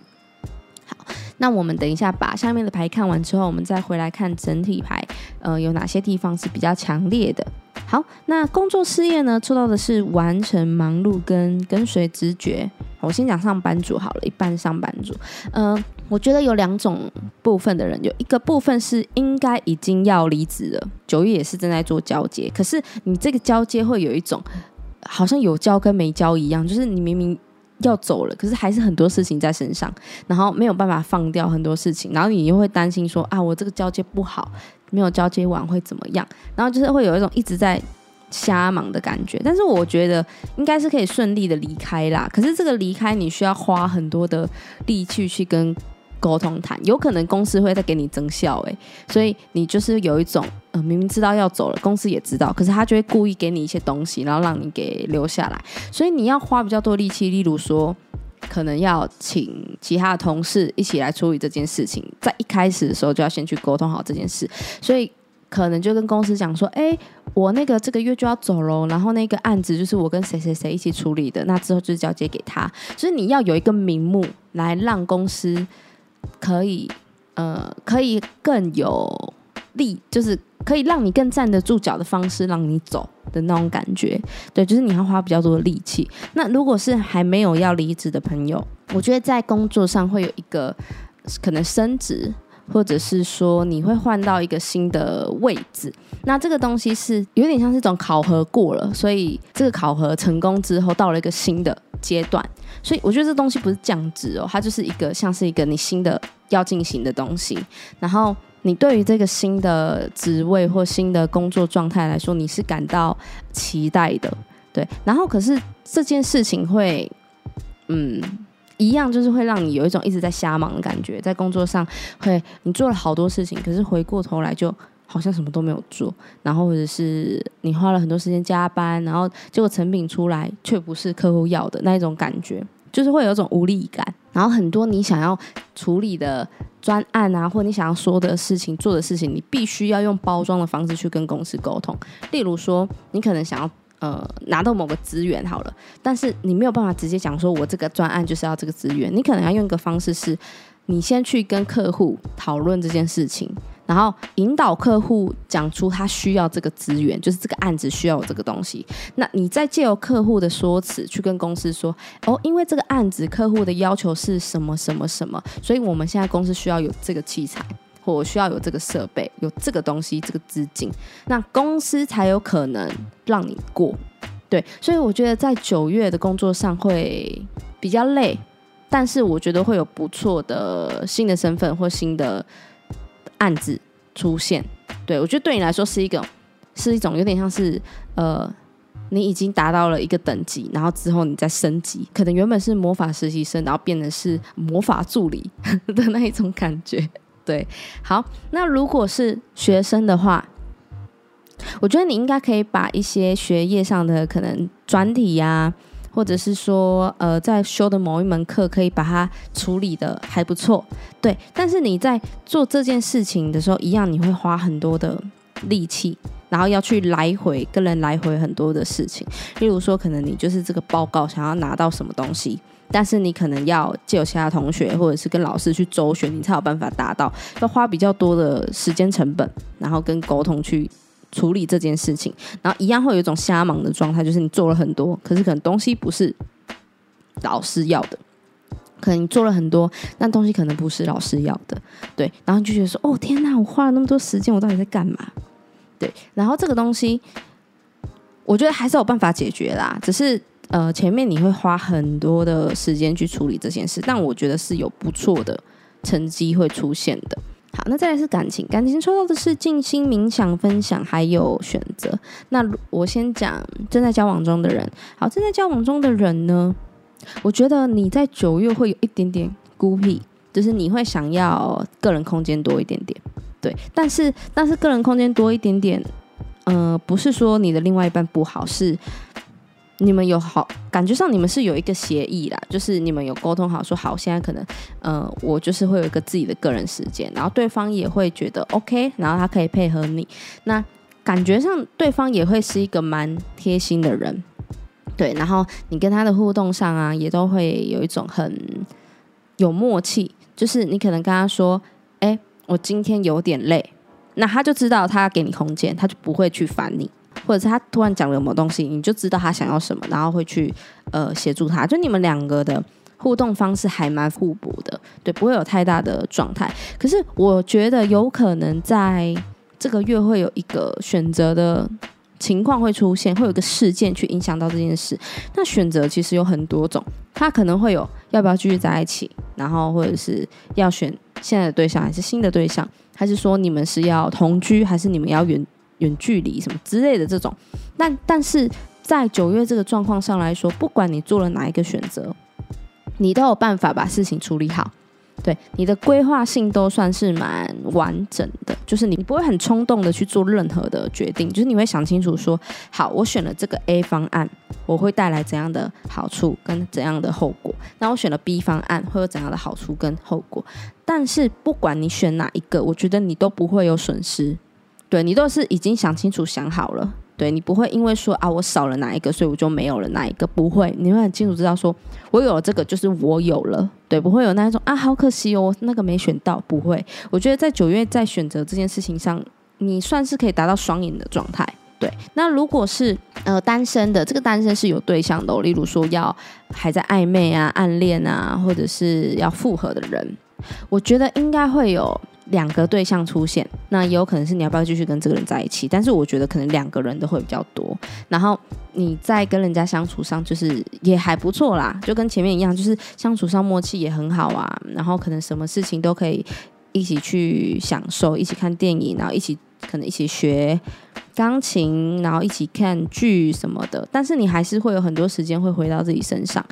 好，那我们等一下把下面的牌看完之后，我们再回来看整体牌，呃，有哪些地方是比较强烈的。好，那工作事业呢？抽到的是完成、忙碌跟跟随直觉。我先讲上班族好了，一半上班族。嗯，我觉得有两种部分的人，有一个部分是应该已经要离职了，九月也是正在做交接。可是你这个交接会有一种好像有交跟没交一样，就是你明明要走了，可是还是很多事情在身上，然后没有办法放掉很多事情，然后你又会担心说啊，我这个交接不好，没有交接完会怎么样？然后就是会有一种一直在瞎忙的感觉。但是我觉得应该是可以顺利的离开啦。可是这个离开你需要花很多的力气去跟沟通谈，有可能公司会再给你增效诶，所以你就是有一种呃明明知道要走了，公司也知道，可是他就会故意给你一些东西，然后让你给留下来，所以你要花比较多力气，例如说可能要请其他的同事一起来处理这件事情，在一开始的时候就要先去沟通好这件事，所以可能就跟公司讲说，哎，我那个这个月就要走喽，然后那个案子就是我跟谁谁谁一起处理的，那之后就交接给他，就是你要有一个名目来让公司。可以，呃，可以更有力，就是可以让你更站得住脚的方式，让你走的那种感觉。对，就是你要花比较多的力气。那如果是还没有要离职的朋友，我觉得在工作上会有一个可能升职，或者是说你会换到一个新的位置。那这个东西是有点像是一种考核过了，所以这个考核成功之后，到了一个新的阶段。所以我觉得这东西不是降职哦，它就是一个像是一个你新的要进行的东西。然后你对于这个新的职位或新的工作状态来说，你是感到期待的，对。然后可是这件事情会，嗯，一样就是会让你有一种一直在瞎忙的感觉，在工作上会你做了好多事情，可是回过头来就好像什么都没有做。然后或者是你花了很多时间加班，然后结果成品出来却不是客户要的那一种感觉。就是会有一种无力感，然后很多你想要处理的专案啊，或你想要说的事情、做的事情，你必须要用包装的方式去跟公司沟通。例如说，你可能想要呃拿到某个资源好了，但是你没有办法直接讲说，我这个专案就是要这个资源，你可能要用一个方式是，你先去跟客户讨论这件事情。然后引导客户讲出他需要这个资源，就是这个案子需要有这个东西。那你再借由客户的说辞去跟公司说，哦，因为这个案子客户的要求是什么什么什么，所以我们现在公司需要有这个器材，或需要有这个设备，有这个东西，这个资金，那公司才有可能让你过。对，所以我觉得在九月的工作上会比较累，但是我觉得会有不错的新的身份或新的。案子出现，对我觉得对你来说是一个，是一种有点像是呃，你已经达到了一个等级，然后之后你再升级，可能原本是魔法实习生，然后变成是魔法助理的那一种感觉。对，好，那如果是学生的话，我觉得你应该可以把一些学业上的可能专题呀。或者是说，呃，在修的某一门课可以把它处理的还不错，对。但是你在做这件事情的时候，一样你会花很多的力气，然后要去来回跟人来回很多的事情。例如说，可能你就是这个报告想要拿到什么东西，但是你可能要借由其他同学或者是跟老师去周旋，你才有办法达到，要花比较多的时间成本，然后跟沟通去。处理这件事情，然后一样会有一种瞎忙的状态，就是你做了很多，可是可能东西不是老师要的，可能你做了很多，但东西可能不是老师要的，对，然后你就觉得说，哦天哪，我花了那么多时间，我到底在干嘛？对，然后这个东西，我觉得还是有办法解决啦，只是呃，前面你会花很多的时间去处理这件事，但我觉得是有不错的成绩会出现的。那再来是感情，感情抽到的是静心冥想分享，还有选择。那我先讲正在交往中的人。好，正在交往中的人呢，我觉得你在九月会有一点点孤僻，就是你会想要个人空间多一点点。对，但是但是个人空间多一点点，呃，不是说你的另外一半不好，是。你们有好感觉上，你们是有一个协议啦，就是你们有沟通好，说好现在可能，呃，我就是会有一个自己的个人时间，然后对方也会觉得 OK，然后他可以配合你，那感觉上对方也会是一个蛮贴心的人，对，然后你跟他的互动上啊，也都会有一种很有默契，就是你可能跟他说，哎，我今天有点累，那他就知道他要给你空间，他就不会去烦你。或者是他突然讲了什么东西，你就知道他想要什么，然后会去呃协助他。就你们两个的互动方式还蛮互补的，对，不会有太大的状态。可是我觉得有可能在这个月会有一个选择的情况会出现，会有一个事件去影响到这件事。那选择其实有很多种，他可能会有要不要继续在一起，然后或者是要选现在的对象还是新的对象，还是说你们是要同居，还是你们要远远距离什么之类的这种。但但是在九月这个状况上来说，不管你做了哪一个选择，你都有办法把事情处理好。对你的规划性都算是蛮完整的，就是你不会很冲动的去做任何的决定，就是你会想清楚说，好，我选了这个 A 方案，我会带来怎样的好处跟怎样的后果？那我选了 B 方案，会有怎样的好处跟后果？但是不管你选哪一个，我觉得你都不会有损失，对你都是已经想清楚想好了。对你不会因为说啊我少了哪一个，所以我就没有了哪一个，不会，你会很清楚知道说我有了这个就是我有了，对，不会有那一种啊好可惜哦，那个没选到，不会。我觉得在九月在选择这件事情上，你算是可以达到双赢的状态。对，那如果是呃单身的，这个单身是有对象的，例如说要还在暧昧啊、暗恋啊，或者是要复合的人，我觉得应该会有。两个对象出现，那也有可能是你要不要继续跟这个人在一起？但是我觉得可能两个人都会比较多。然后你在跟人家相处上，就是也还不错啦，就跟前面一样，就是相处上默契也很好啊。然后可能什么事情都可以一起去享受，一起看电影，然后一起可能一起学钢琴，然后一起看剧什么的。但是你还是会有很多时间会回到自己身上，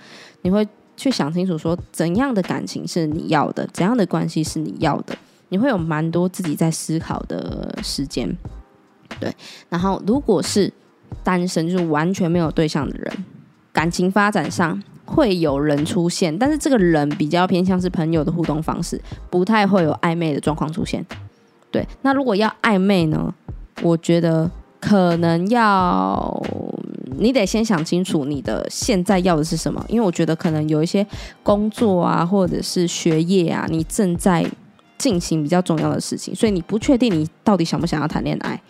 你会去想清楚说怎样的感情是你要的，怎样的关系是你要的。你会有蛮多自己在思考的时间，对。然后，如果是单身，就是完全没有对象的人，感情发展上会有人出现，但是这个人比较偏向是朋友的互动方式，不太会有暧昧的状况出现。对。那如果要暧昧呢？我觉得可能要你得先想清楚你的现在要的是什么，因为我觉得可能有一些工作啊，或者是学业啊，你正在。进行比较重要的事情，所以你不确定你到底想不想要谈恋爱，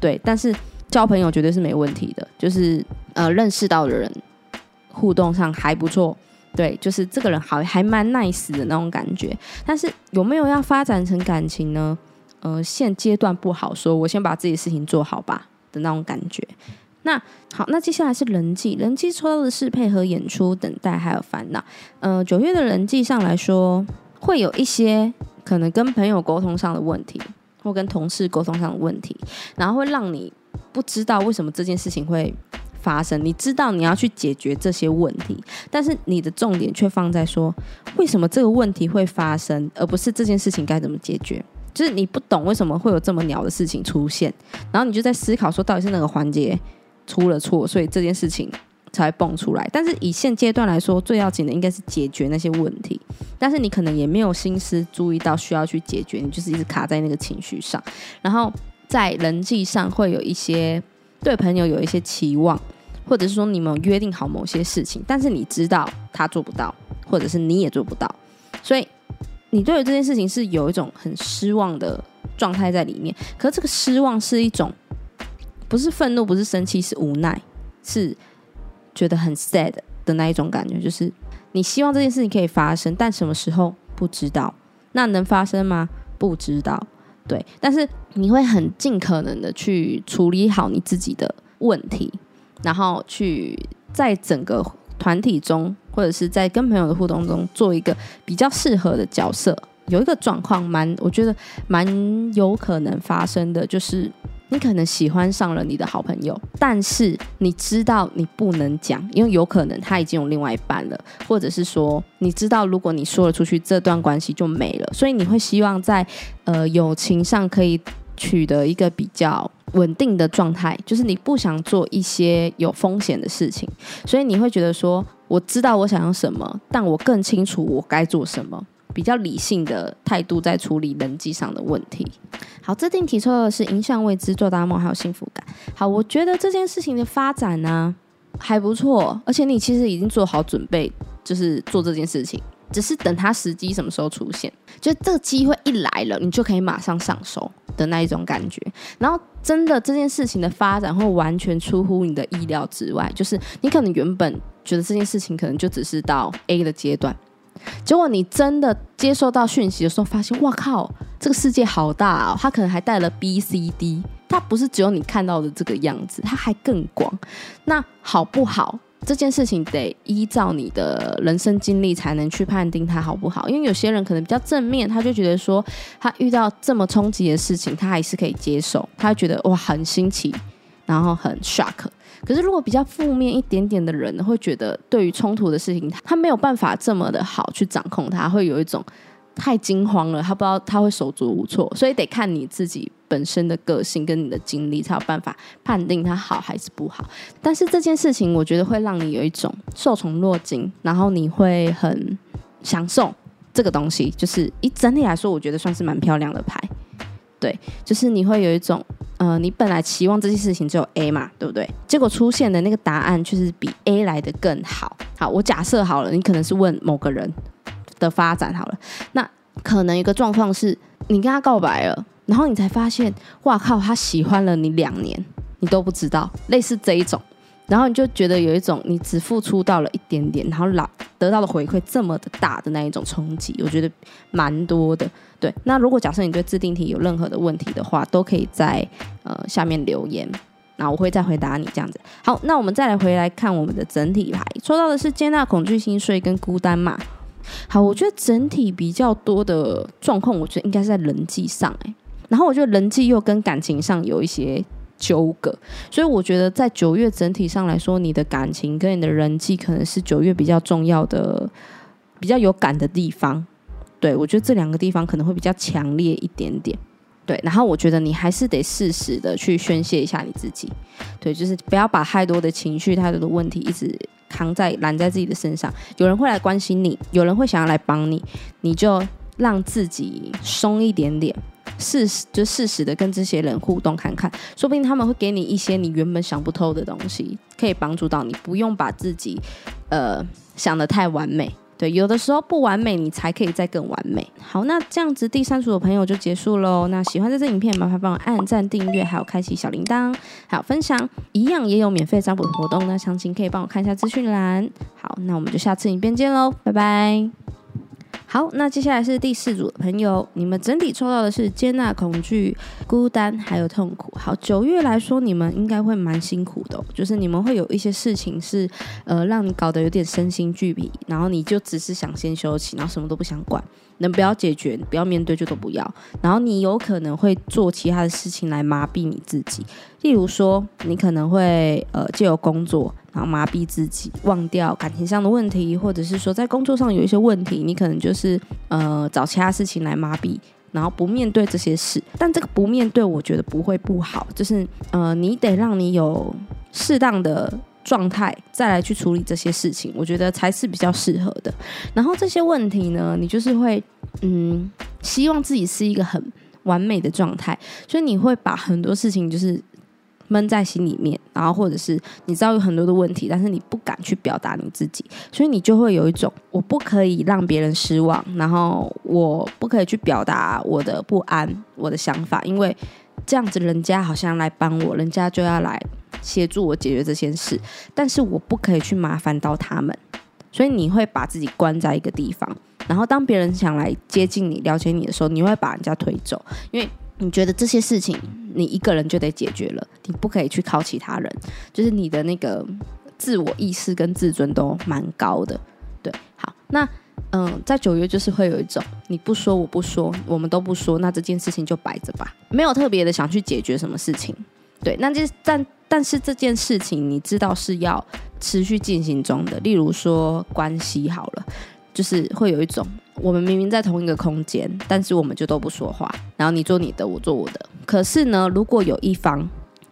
对，但是交朋友绝对是没问题的，就是呃认识到的人互动上还不错，对，就是这个人好还蛮 nice 的那种感觉，但是有没有要发展成感情呢？呃，现阶段不好说，我先把自己的事情做好吧的那种感觉。那好，那接下来是人际，人际抽到的是配合演出、等待还有烦恼。呃，九月的人际上来说，会有一些。可能跟朋友沟通上的问题，或跟同事沟通上的问题，然后会让你不知道为什么这件事情会发生。你知道你要去解决这些问题，但是你的重点却放在说为什么这个问题会发生，而不是这件事情该怎么解决。就是你不懂为什么会有这么鸟的事情出现，然后你就在思考说到底是哪个环节出了错，所以这件事情。才会蹦出来，但是以现阶段来说，最要紧的应该是解决那些问题。但是你可能也没有心思注意到需要去解决，你就是一直卡在那个情绪上。然后在人际上会有一些对朋友有一些期望，或者是说你们约定好某些事情，但是你知道他做不到，或者是你也做不到，所以你对于这件事情是有一种很失望的状态在里面。可是这个失望是一种不是愤怒，不是生气，是无奈，是。觉得很 sad 的那一种感觉，就是你希望这件事情可以发生，但什么时候不知道？那能发生吗？不知道。对，但是你会很尽可能的去处理好你自己的问题，然后去在整个团体中，或者是在跟朋友的互动中，做一个比较适合的角色。有一个状况蛮，我觉得蛮有可能发生的，就是。你可能喜欢上了你的好朋友，但是你知道你不能讲，因为有可能他已经有另外一半了，或者是说你知道如果你说了出去，这段关系就没了，所以你会希望在呃友情上可以取得一个比较稳定的状态，就是你不想做一些有风险的事情，所以你会觉得说我知道我想要什么，但我更清楚我该做什么。比较理性的态度在处理人际上的问题。好，这定提出的是影响未知、做大梦还有幸福感。好，我觉得这件事情的发展呢还不错，而且你其实已经做好准备，就是做这件事情，只是等它时机什么时候出现，就这个机会一来了，你就可以马上上手的那一种感觉。然后，真的这件事情的发展会完全出乎你的意料之外，就是你可能原本觉得这件事情可能就只是到 A 的阶段。结果你真的接收到讯息的时候，发现哇靠，这个世界好大哦！他可能还带了 B、C、D，它不是只有你看到的这个样子，它还更广。那好不好？这件事情得依照你的人生经历才能去判定它好不好。因为有些人可能比较正面，他就觉得说他遇到这么冲击的事情，他还是可以接受，他觉得哇很新奇，然后很 shock。可是如果比较负面一点点的人，会觉得对于冲突的事情，他没有办法这么的好去掌控，他会有一种。太惊慌了，他不知道他会手足无措，所以得看你自己本身的个性跟你的经历，才有办法判定他好还是不好。但是这件事情，我觉得会让你有一种受宠若惊，然后你会很享受这个东西。就是一整体来说，我觉得算是蛮漂亮的牌。对，就是你会有一种，呃，你本来期望这件事情只有 A 嘛，对不对？结果出现的那个答案却是比 A 来的更好。好，我假设好了，你可能是问某个人。的发展好了，那可能一个状况是你跟他告白了，然后你才发现，哇靠，他喜欢了你两年，你都不知道，类似这一种，然后你就觉得有一种你只付出到了一点点，然后老得到的回馈这么的大的那一种冲击，我觉得蛮多的。对，那如果假设你对自定题有任何的问题的话，都可以在呃下面留言，那我会再回答你这样子。好，那我们再来回来看我们的整体牌，抽到的是接纳恐惧心碎跟孤单嘛。好，我觉得整体比较多的状况，我觉得应该是在人际上，哎，然后我觉得人际又跟感情上有一些纠葛，所以我觉得在九月整体上来说，你的感情跟你的人际可能是九月比较重要的、比较有感的地方。对我觉得这两个地方可能会比较强烈一点点。对，然后我觉得你还是得适时的去宣泄一下你自己，对，就是不要把太多的情绪、太多的问题一直扛在揽在自己的身上。有人会来关心你，有人会想要来帮你，你就让自己松一点点，适时就适时的跟这些人互动看看，说不定他们会给你一些你原本想不透的东西，可以帮助到你。不用把自己呃想的太完美。对，有的时候不完美，你才可以再更完美。好，那这样子第三组的朋友就结束喽。那喜欢这支影片，麻烦帮我按赞、订阅，还有开启小铃铛，还有分享。一样也有免费占卜的活动，那详情可以帮我看一下资讯栏。好，那我们就下次影片见喽，拜拜。好，那接下来是第四组的朋友，你们整体抽到的是接纳恐惧、孤单还有痛苦。好，九月来说，你们应该会蛮辛苦的，就是你们会有一些事情是呃让你搞得有点身心俱疲，然后你就只是想先休息，然后什么都不想管。能不要解决，不要面对就都不要。然后你有可能会做其他的事情来麻痹你自己，例如说你可能会呃借由工作麻痹自己，忘掉感情上的问题，或者是说在工作上有一些问题，你可能就是呃找其他事情来麻痹，然后不面对这些事。但这个不面对，我觉得不会不好，就是呃你得让你有适当的。状态再来去处理这些事情，我觉得才是比较适合的。然后这些问题呢，你就是会嗯，希望自己是一个很完美的状态，所以你会把很多事情就是闷在心里面，然后或者是你知道有很多的问题，但是你不敢去表达你自己，所以你就会有一种我不可以让别人失望，然后我不可以去表达我的不安、我的想法，因为这样子人家好像来帮我，人家就要来。协助我解决这件事，但是我不可以去麻烦到他们，所以你会把自己关在一个地方，然后当别人想来接近你、了解你的时候，你会把人家推走，因为你觉得这些事情你一个人就得解决了，你不可以去靠其他人，就是你的那个自我意识跟自尊都蛮高的。对，好，那嗯，在九月就是会有一种你不说我不说，我们都不说，那这件事情就摆着吧，没有特别的想去解决什么事情。对，那就但但是这件事情你知道是要持续进行中的。例如说关系好了，就是会有一种我们明明在同一个空间，但是我们就都不说话，然后你做你的，我做我的。可是呢，如果有一方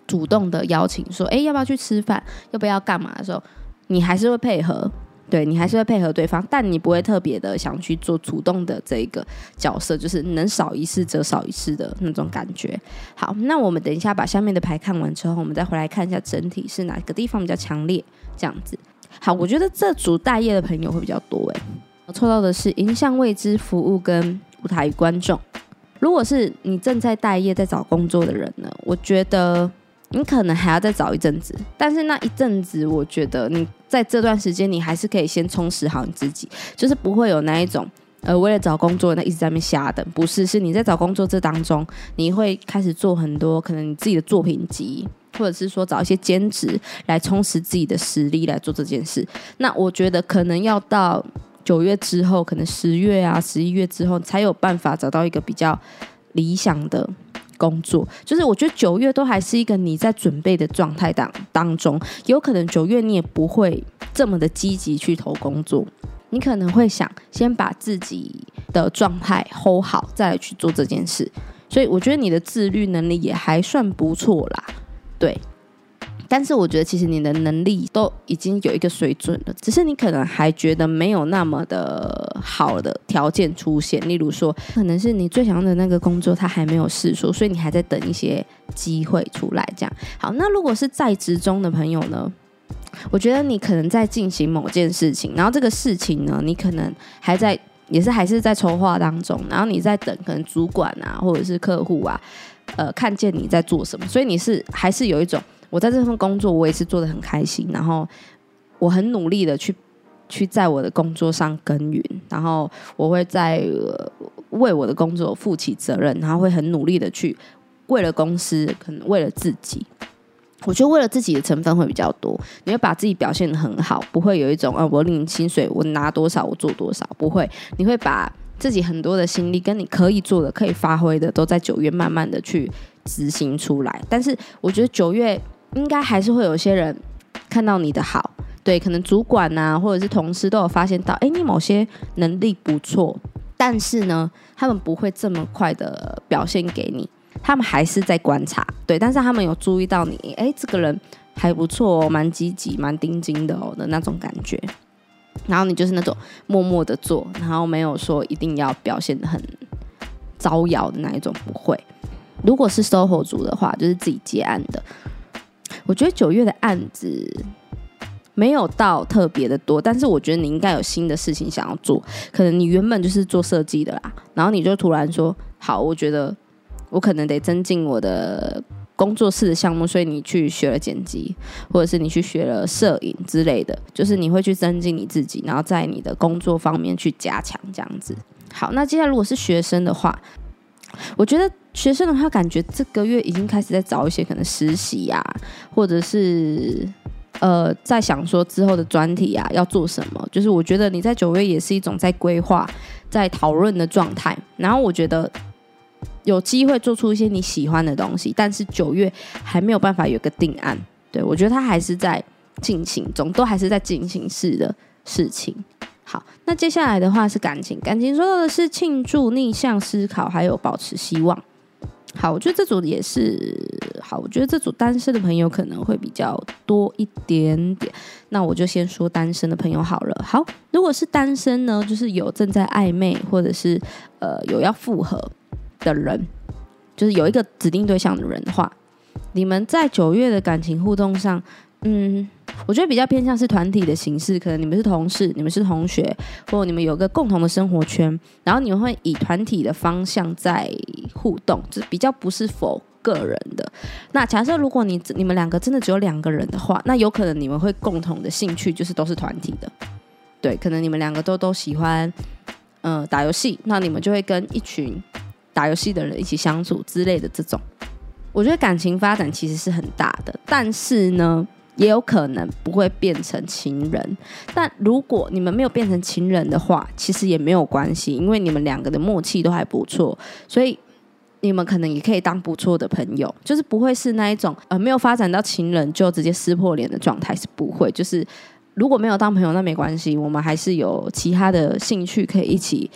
主动的邀请说，哎，要不要去吃饭？要不要干嘛的时候，你还是会配合。对你还是会配合对方，但你不会特别的想去做主动的这一个角色，就是能少一事则少一事的那种感觉。好，那我们等一下把下面的牌看完之后，我们再回来看一下整体是哪个地方比较强烈。这样子，好，我觉得这组待业的朋友会比较多诶。抽到的是影像未知服务跟舞台观众。如果是你正在待业在找工作的人呢，我觉得。你可能还要再找一阵子，但是那一阵子，我觉得你在这段时间，你还是可以先充实好你自己，就是不会有那一种呃，为了找工作，那一直在那边瞎等，不是，是你在找工作这当中，你会开始做很多可能你自己的作品集，或者是说找一些兼职来充实自己的实力来做这件事。那我觉得可能要到九月之后，可能十月啊、十一月之后，才有办法找到一个比较理想的工作。就是我觉得九月都还是一个你在准备的状态当当中，有可能九月你也不会这么的积极去投工作。你可能会想先把自己的状态 hold 好，再去做这件事。所以我觉得你的自律能力也还算不错啦，对。但是我觉得其实你的能力都已经有一个水准了，只是你可能还觉得没有那么的好的条件出现。例如说，可能是你最想要的那个工作，它还没有试说，所以你还在等一些机会出来。这样好，那如果是在职中的朋友呢？我觉得你可能在进行某件事情，然后这个事情呢，你可能还在，也是还是在筹划当中，然后你在等，可能主管啊，或者是客户啊，呃，看见你在做什么，所以你是还是有一种，我在这份工作我也是做的很开心，然后我很努力的去去在我的工作上耕耘，然后我会在为我的工作负起责任，然后会很努力的去为了公司，可能为了自己。我觉得为了自己的成分会比较多，你会把自己表现的很好，不会有一种啊，我领薪水，我拿多少我做多少，不会。你会把自己很多的心力跟你可以做的、可以发挥的，都在九月慢慢的去执行出来。但是我觉得九月应该还是会有些人看到你的好，对，可能主管呐或者是同事都有发现到，哎，你某些能力不错，但是呢，他们不会这么快的表现给你。他们还是在观察，对，但是他们有注意到你，哎，这个人还不错哦，蛮积极、蛮钉钉的哦的那种感觉。然后你就是那种默默的做，然后没有说一定要表现的很招摇的那一种，不会。如果是 SOHO 族的话，就是自己接案的。我觉得九月的案子没有到特别的多，但是我觉得你应该有新的事情想要做。可能你原本就是做设计的啦，然后你就突然说，好，我觉得。我可能得增进我的工作室的项目，所以你去学了剪辑，或者是你去学了摄影之类的，就是你会去增进你自己，然后在你的工作方面去加强这样子。好，那接下来如果是学生的话，我觉得学生的话，感觉这个月已经开始在找一些可能实习呀，或者是呃，在想说之后的专题啊要做什么。就是我觉得你在九月也是一种在规划、在讨论的状态。然后我觉得。有机会做出一些你喜欢的东西，但是九月还没有办法有个定案。对我觉得他还是在进行中，都还是在进行式的事情。好，那接下来的话是感情，感情说到的是庆祝、逆向思考，还有保持希望。好，我觉得这组也是好。我觉得这组单身的朋友可能会比较多一点点。那我就先说单身的朋友好了。好，如果是单身呢，就是有正在暧昧，或者是呃有要复合。的人，就是有一个指定对象的人的话，你们在九月的感情互动上，嗯，我觉得比较偏向是团体的形式，可能你们是同事，你们是同学，或你们有个共同的生活圈，然后你们会以团体的方向在互动，就是比较不是否个人的。那假设如果你你们两个真的只有两个人的话，那有可能你们会共同的兴趣就是都是团体的，对，可能你们两个都都喜欢，嗯，打游戏，那你们就会跟一群。打游戏的人一起相处之类的这种，我觉得感情发展其实是很大的，但是呢，也有可能不会变成情人。但如果你们没有变成情人的话，其实也没有关系，因为你们两个的默契都还不错，所以你们可能也可以当不错的朋友，就是不会是那一种呃没有发展到情人就直接撕破脸的状态，是不会。就是如果没有当朋友，那没关系，我们还是有其他的兴趣可以一起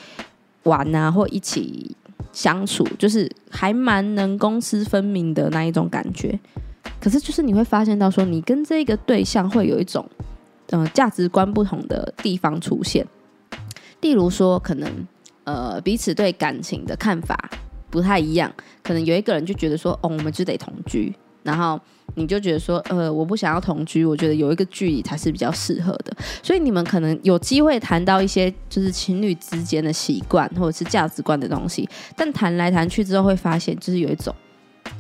玩啊，或一起。相处就是还蛮能公私分明的那一种感觉，可是就是你会发现到说，你跟这个对象会有一种嗯价值观不同的地方出现，例如说可能呃彼此对感情的看法不太一样，可能有一个人就觉得说哦我们就得同居。然后你就觉得说，呃，我不想要同居，我觉得有一个距离才是比较适合的。所以你们可能有机会谈到一些就是情侣之间的习惯或者是价值观的东西，但谈来谈去之后会发现，就是有一种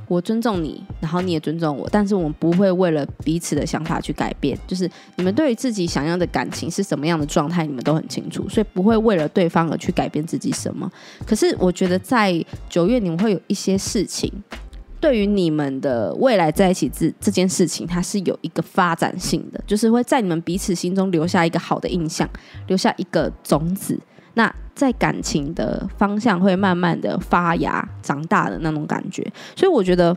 我尊重你，然后你也尊重我，但是我们不会为了彼此的想法去改变。就是你们对于自己想要的感情是什么样的状态，你们都很清楚，所以不会为了对方而去改变自己什么。可是我觉得在九月你们会有一些事情，对于你们的未来在一起这这件事情，它是有一个发展性的，就是会在你们彼此心中留下一个好的印象，留下一个种子。那在感情的方向会慢慢的发芽、长大的那种感觉，所以我觉得，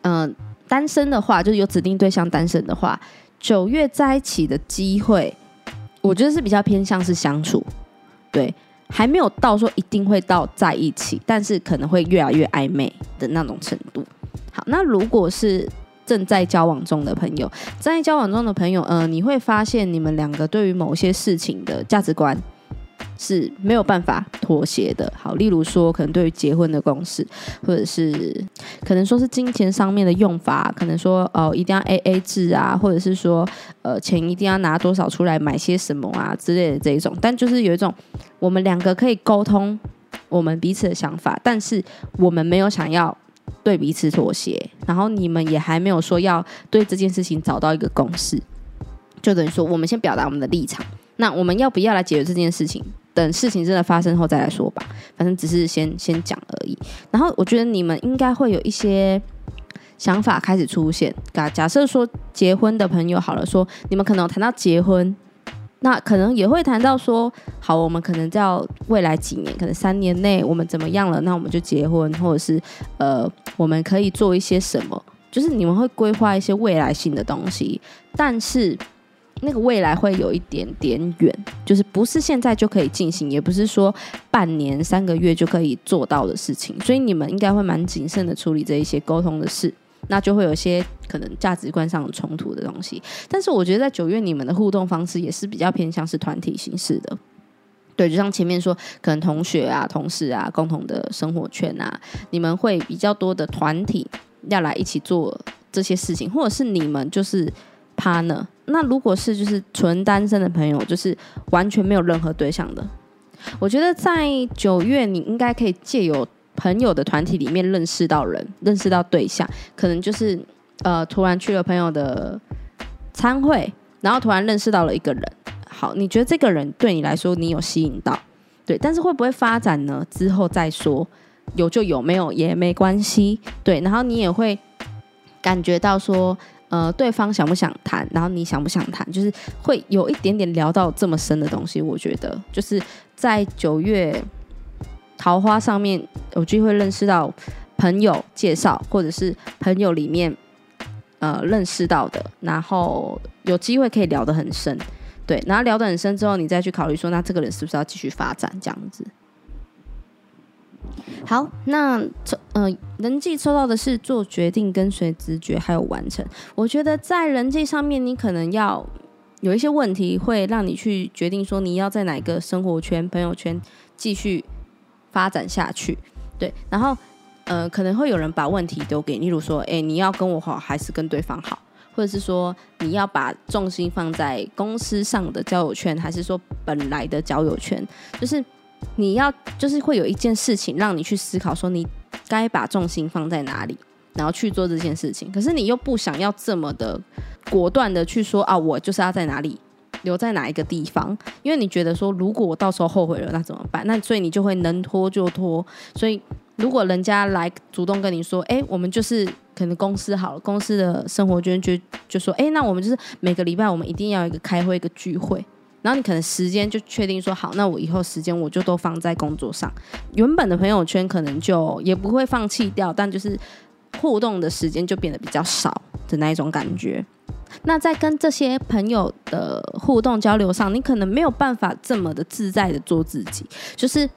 嗯，单身的话，就是有指定对象单身的话，九月在一起的机会，我觉得是比较偏向是相处，对，还没有到说一定会到在一起，但是可能会越来越暧昧的那种程度。好，那如果是正在交往中的朋友，在交往中的朋友，嗯，你会发现你们两个对于某些事情的价值观。是没有办法妥协的。好，例如说，可能对于结婚的公式，或者是可能说是金钱上面的用法，可能说哦，一定要 A A 制啊，或者是说呃，钱一定要拿多少出来买些什么啊之类的这一种。但就是有一种，我们两个可以沟通我们彼此的想法，但是我们没有想要对彼此妥协，然后你们也还没有说要对这件事情找到一个公式，就等于说我们先表达我们的立场。那我们要不要来解决这件事情？等事情真的发生后再来说吧。反正只是先先讲而已。然后我觉得你们应该会有一些想法开始出现。假假设说结婚的朋友好了，说你们可能谈到结婚，那可能也会谈到说，好，我们可能在未来几年，可能三年内我们怎么样了，那我们就结婚，或者是呃，我们可以做一些什么？就是你们会规划一些未来性的东西，但是。那个未来会有一点点远，就是不是现在就可以进行，也不是说半年、三个月就可以做到的事情，所以你们应该会蛮谨慎的处理这一些沟通的事，那就会有些可能价值观上冲突的东西。但是我觉得在九月，你们的互动方式也是比较偏向是团体形式的，对，就像前面说，可能同学啊、同事啊、共同的生活圈啊，你们会比较多的团体要来一起做这些事情，或者是你们就是。partner，那如果是就是纯单身的朋友，就是完全没有任何对象的，我觉得在九月你应该可以借由朋友的团体里面认识到人，认识到对象，可能就是呃突然去了朋友的参会，然后突然认识到了一个人，好，你觉得这个人对你来说你有吸引到，对，但是会不会发展呢？之后再说，有就有，没有也没关系，对，然后你也会感觉到说。呃，对方想不想谈，然后你想不想谈，就是会有一点点聊到这么深的东西。我觉得就是在九月桃花上面有机会认识到朋友介绍，或者是朋友里面呃认识到的，然后有机会可以聊得很深，对，然后聊得很深之后，你再去考虑说，那这个人是不是要继续发展这样子。好，那抽呃人际抽到的是做决定、跟随直觉，还有完成。我觉得在人际上面，你可能要有一些问题，会让你去决定说你要在哪个生活圈、朋友圈继续发展下去。对，然后呃可能会有人把问题丢给你，例如说，哎，你要跟我好还是跟对方好？或者是说你要把重心放在公司上的交友圈，还是说本来的交友圈？就是。你要就是会有一件事情让你去思考，说你该把重心放在哪里，然后去做这件事情。可是你又不想要这么的果断的去说啊，我就是要在哪里留在哪一个地方，因为你觉得说，如果我到时候后悔了，那怎么办？那所以你就会能拖就拖。所以如果人家来主动跟你说，哎，我们就是可能公司好了，公司的生活圈就就说，哎，那我们就是每个礼拜我们一定要一个开会一个聚会。然后你可能时间就确定说好，那我以后时间我就都放在工作上。原本的朋友圈可能就也不会放弃掉，但就是互动的时间就变得比较少的那一种感觉。那在跟这些朋友的互动交流上，你可能没有办法这么的自在的做自己，就是。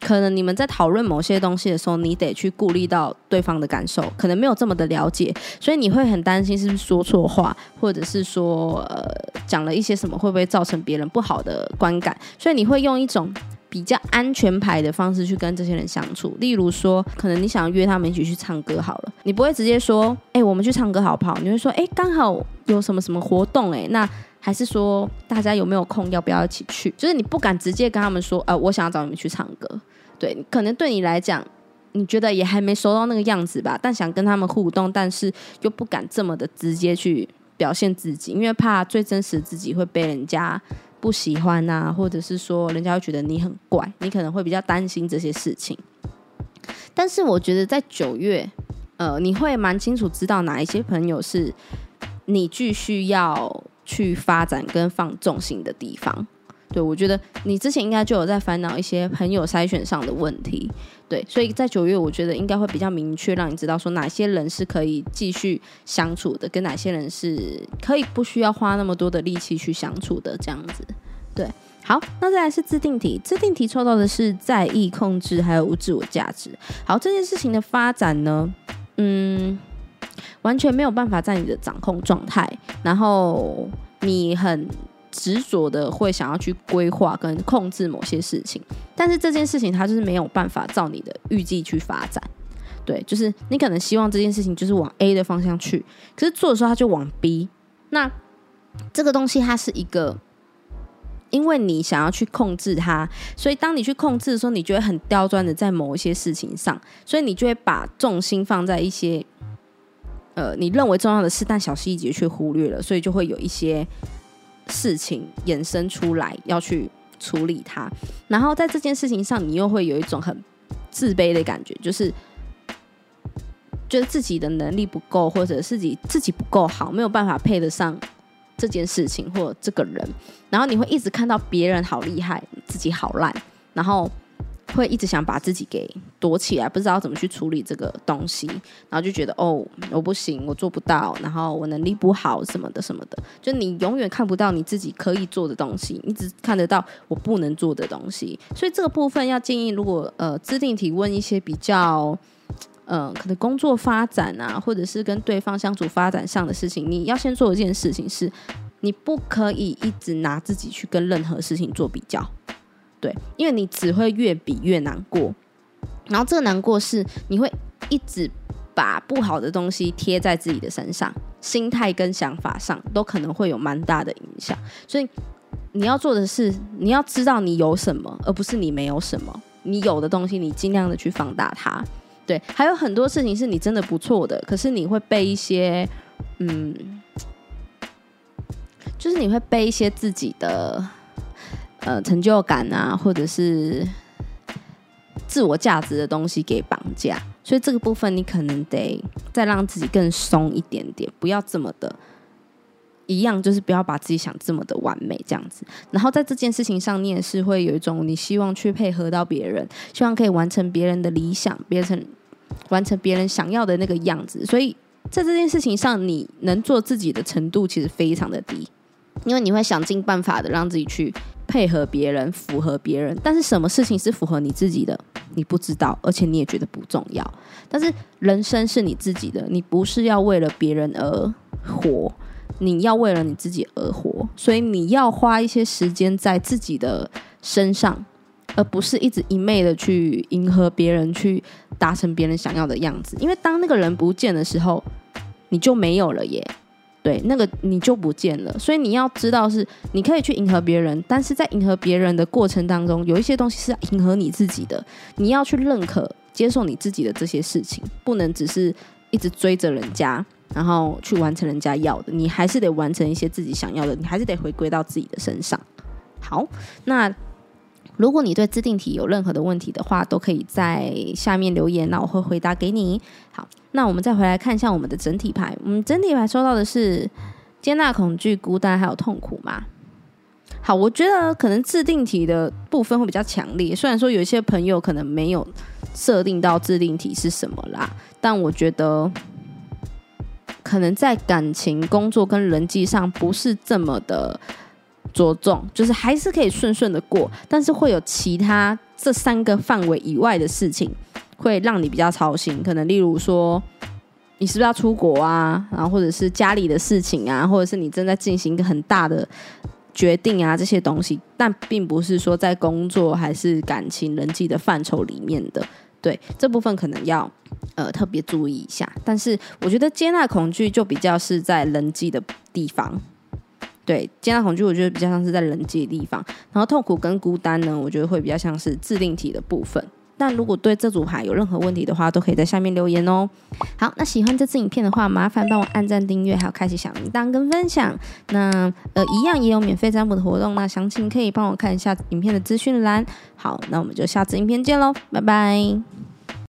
可能你们在讨论某些东西的时候，你得去顾虑到对方的感受，可能没有这么的了解，所以你会很担心是不是说错话，或者是说呃讲了一些什么会不会造成别人不好的观感，所以你会用一种比较安全牌的方式去跟这些人相处。例如说，可能你想约他们一起去唱歌好了，你不会直接说，哎，我们去唱歌好不好？你会说，哎，刚好有什么什么活动，哎，那。还是说大家有没有空，要不要一起去？就是你不敢直接跟他们说，呃，我想要找你们去唱歌。对，可能对你来讲，你觉得也还没熟到那个样子吧，但想跟他们互动，但是又不敢这么的直接去表现自己，因为怕最真实的自己会被人家不喜欢啊，或者是说人家会觉得你很怪，你可能会比较担心这些事情。但是我觉得在九月，呃，你会蛮清楚知道哪一些朋友是你继续要去发展跟放重心的地方。对，我觉得你之前应该就有在烦恼一些朋友筛选上的问题，对，所以在九月，我觉得应该会比较明确，让你知道说哪些人是可以继续相处的，跟哪些人是可以不需要花那么多的力气去相处的，这样子。对，好，那再来是自定题，自定题抽到的是在意、控制还有无自我价值。好，这件事情的发展呢，嗯，完全没有办法在你的掌控状态，然后你很。执着的会想要去规划跟控制某些事情，但是这件事情它就是没有办法照你的预计去发展。对，就是你可能希望这件事情就是往 A 的方向去，可是做的时候它就往 B。那这个东西它是一个，因为你想要去控制它，所以当你去控制的时候，你就会很刁钻的在某一些事情上，所以你就会把重心放在一些呃你认为重要的事，但小细节却忽略了，所以就会有一些。事情衍生出来要去处理它，然后在这件事情上，你又会有一种很自卑的感觉，就是觉得自己的能力不够，或者自己自己不够好，没有办法配得上这件事情或这个人，然后你会一直看到别人好厉害，自己好烂，然后。会一直想把自己给躲起来，不知道怎么去处理这个东西，然后就觉得哦，我不行，我做不到，然后我能力不好什么的什么的，就你永远看不到你自己可以做的东西，你只看得到我不能做的东西。所以这个部分要建议，如果呃制定提问一些比较，嗯，可能工作发展啊，或者是跟对方相处发展上的事情，你要先做一件事情是，你不可以一直拿自己去跟任何事情做比较。对，因为你只会越比越难过，然后这个难过是你会一直把不好的东西贴在自己的身上，心态跟想法上都可能会有蛮大的影响。所以你要做的是，你要知道你有什么，而不是你没有什么。你有的东西，你尽量的去放大它。对，还有很多事情是你真的不错的，可是你会被一些，嗯，就是你会背一些自己的。呃，成就感啊，或者是自我价值的东西给绑架，所以这个部分你可能得再让自己更松一点点，不要这么的一样，就是不要把自己想这么的完美这样子。然后在这件事情上，你也是会有一种你希望去配合到别人，希望可以完成别人的理想，变成完成别人想要的那个样子。所以在这件事情上，你能做自己的程度其实非常的低，因为你会想尽办法的让自己去。配合别人，符合别人，但是什么事情是符合你自己的，你不知道，而且你也觉得不重要。但是人生是你自己的，你不是要为了别人而活，你要为了你自己而活。所以你要花一些时间在自己的身上，而不是一直一昧的去迎合别人，去达成别人想要的样子。因为当那个人不见的时候，你就没有了耶。对，那个你就不见了，所以你要知道是，你可以去迎合别人，但是在迎合别人的过程当中，有一些东西是迎合你自己的，你要去认可、接受你自己的这些事情，不能只是一直追着人家，然后去完成人家要的，你还是得完成一些自己想要的，你还是得回归到自己的身上。好，那。如果你对自定题有任何的问题的话，都可以在下面留言，那我会回答给你。好，那我们再回来看一下我们的整体牌。我们整体牌收到的是接纳恐惧、孤单还有痛苦嘛？好，我觉得可能自定题的部分会比较强烈。虽然说有一些朋友可能没有设定到自定题是什么啦，但我觉得可能在感情、工作跟人际上不是这么的。着重就是还是可以顺顺的过，但是会有其他这三个范围以外的事情会让你比较操心。可能例如说，你是不是要出国啊？然后或者是家里的事情啊，或者是你正在进行一个很大的决定啊，这些东西。但并不是说在工作还是感情、人际的范畴里面的。对这部分可能要呃特别注意一下。但是我觉得接纳恐惧就比较是在人际的地方。对，接纳恐惧，我觉得比较像是在人际的地方，然后痛苦跟孤单呢，我觉得会比较像是自定体的部分。但如果对这组牌有任何问题的话，都可以在下面留言哦。好，那喜欢这次影片的话，麻烦帮我按赞、订阅，还有开启小铃铛跟分享。那呃，一样也有免费占卜的活动，那详情可以帮我看一下影片的资讯栏。好，那我们就下次影片见喽，拜拜。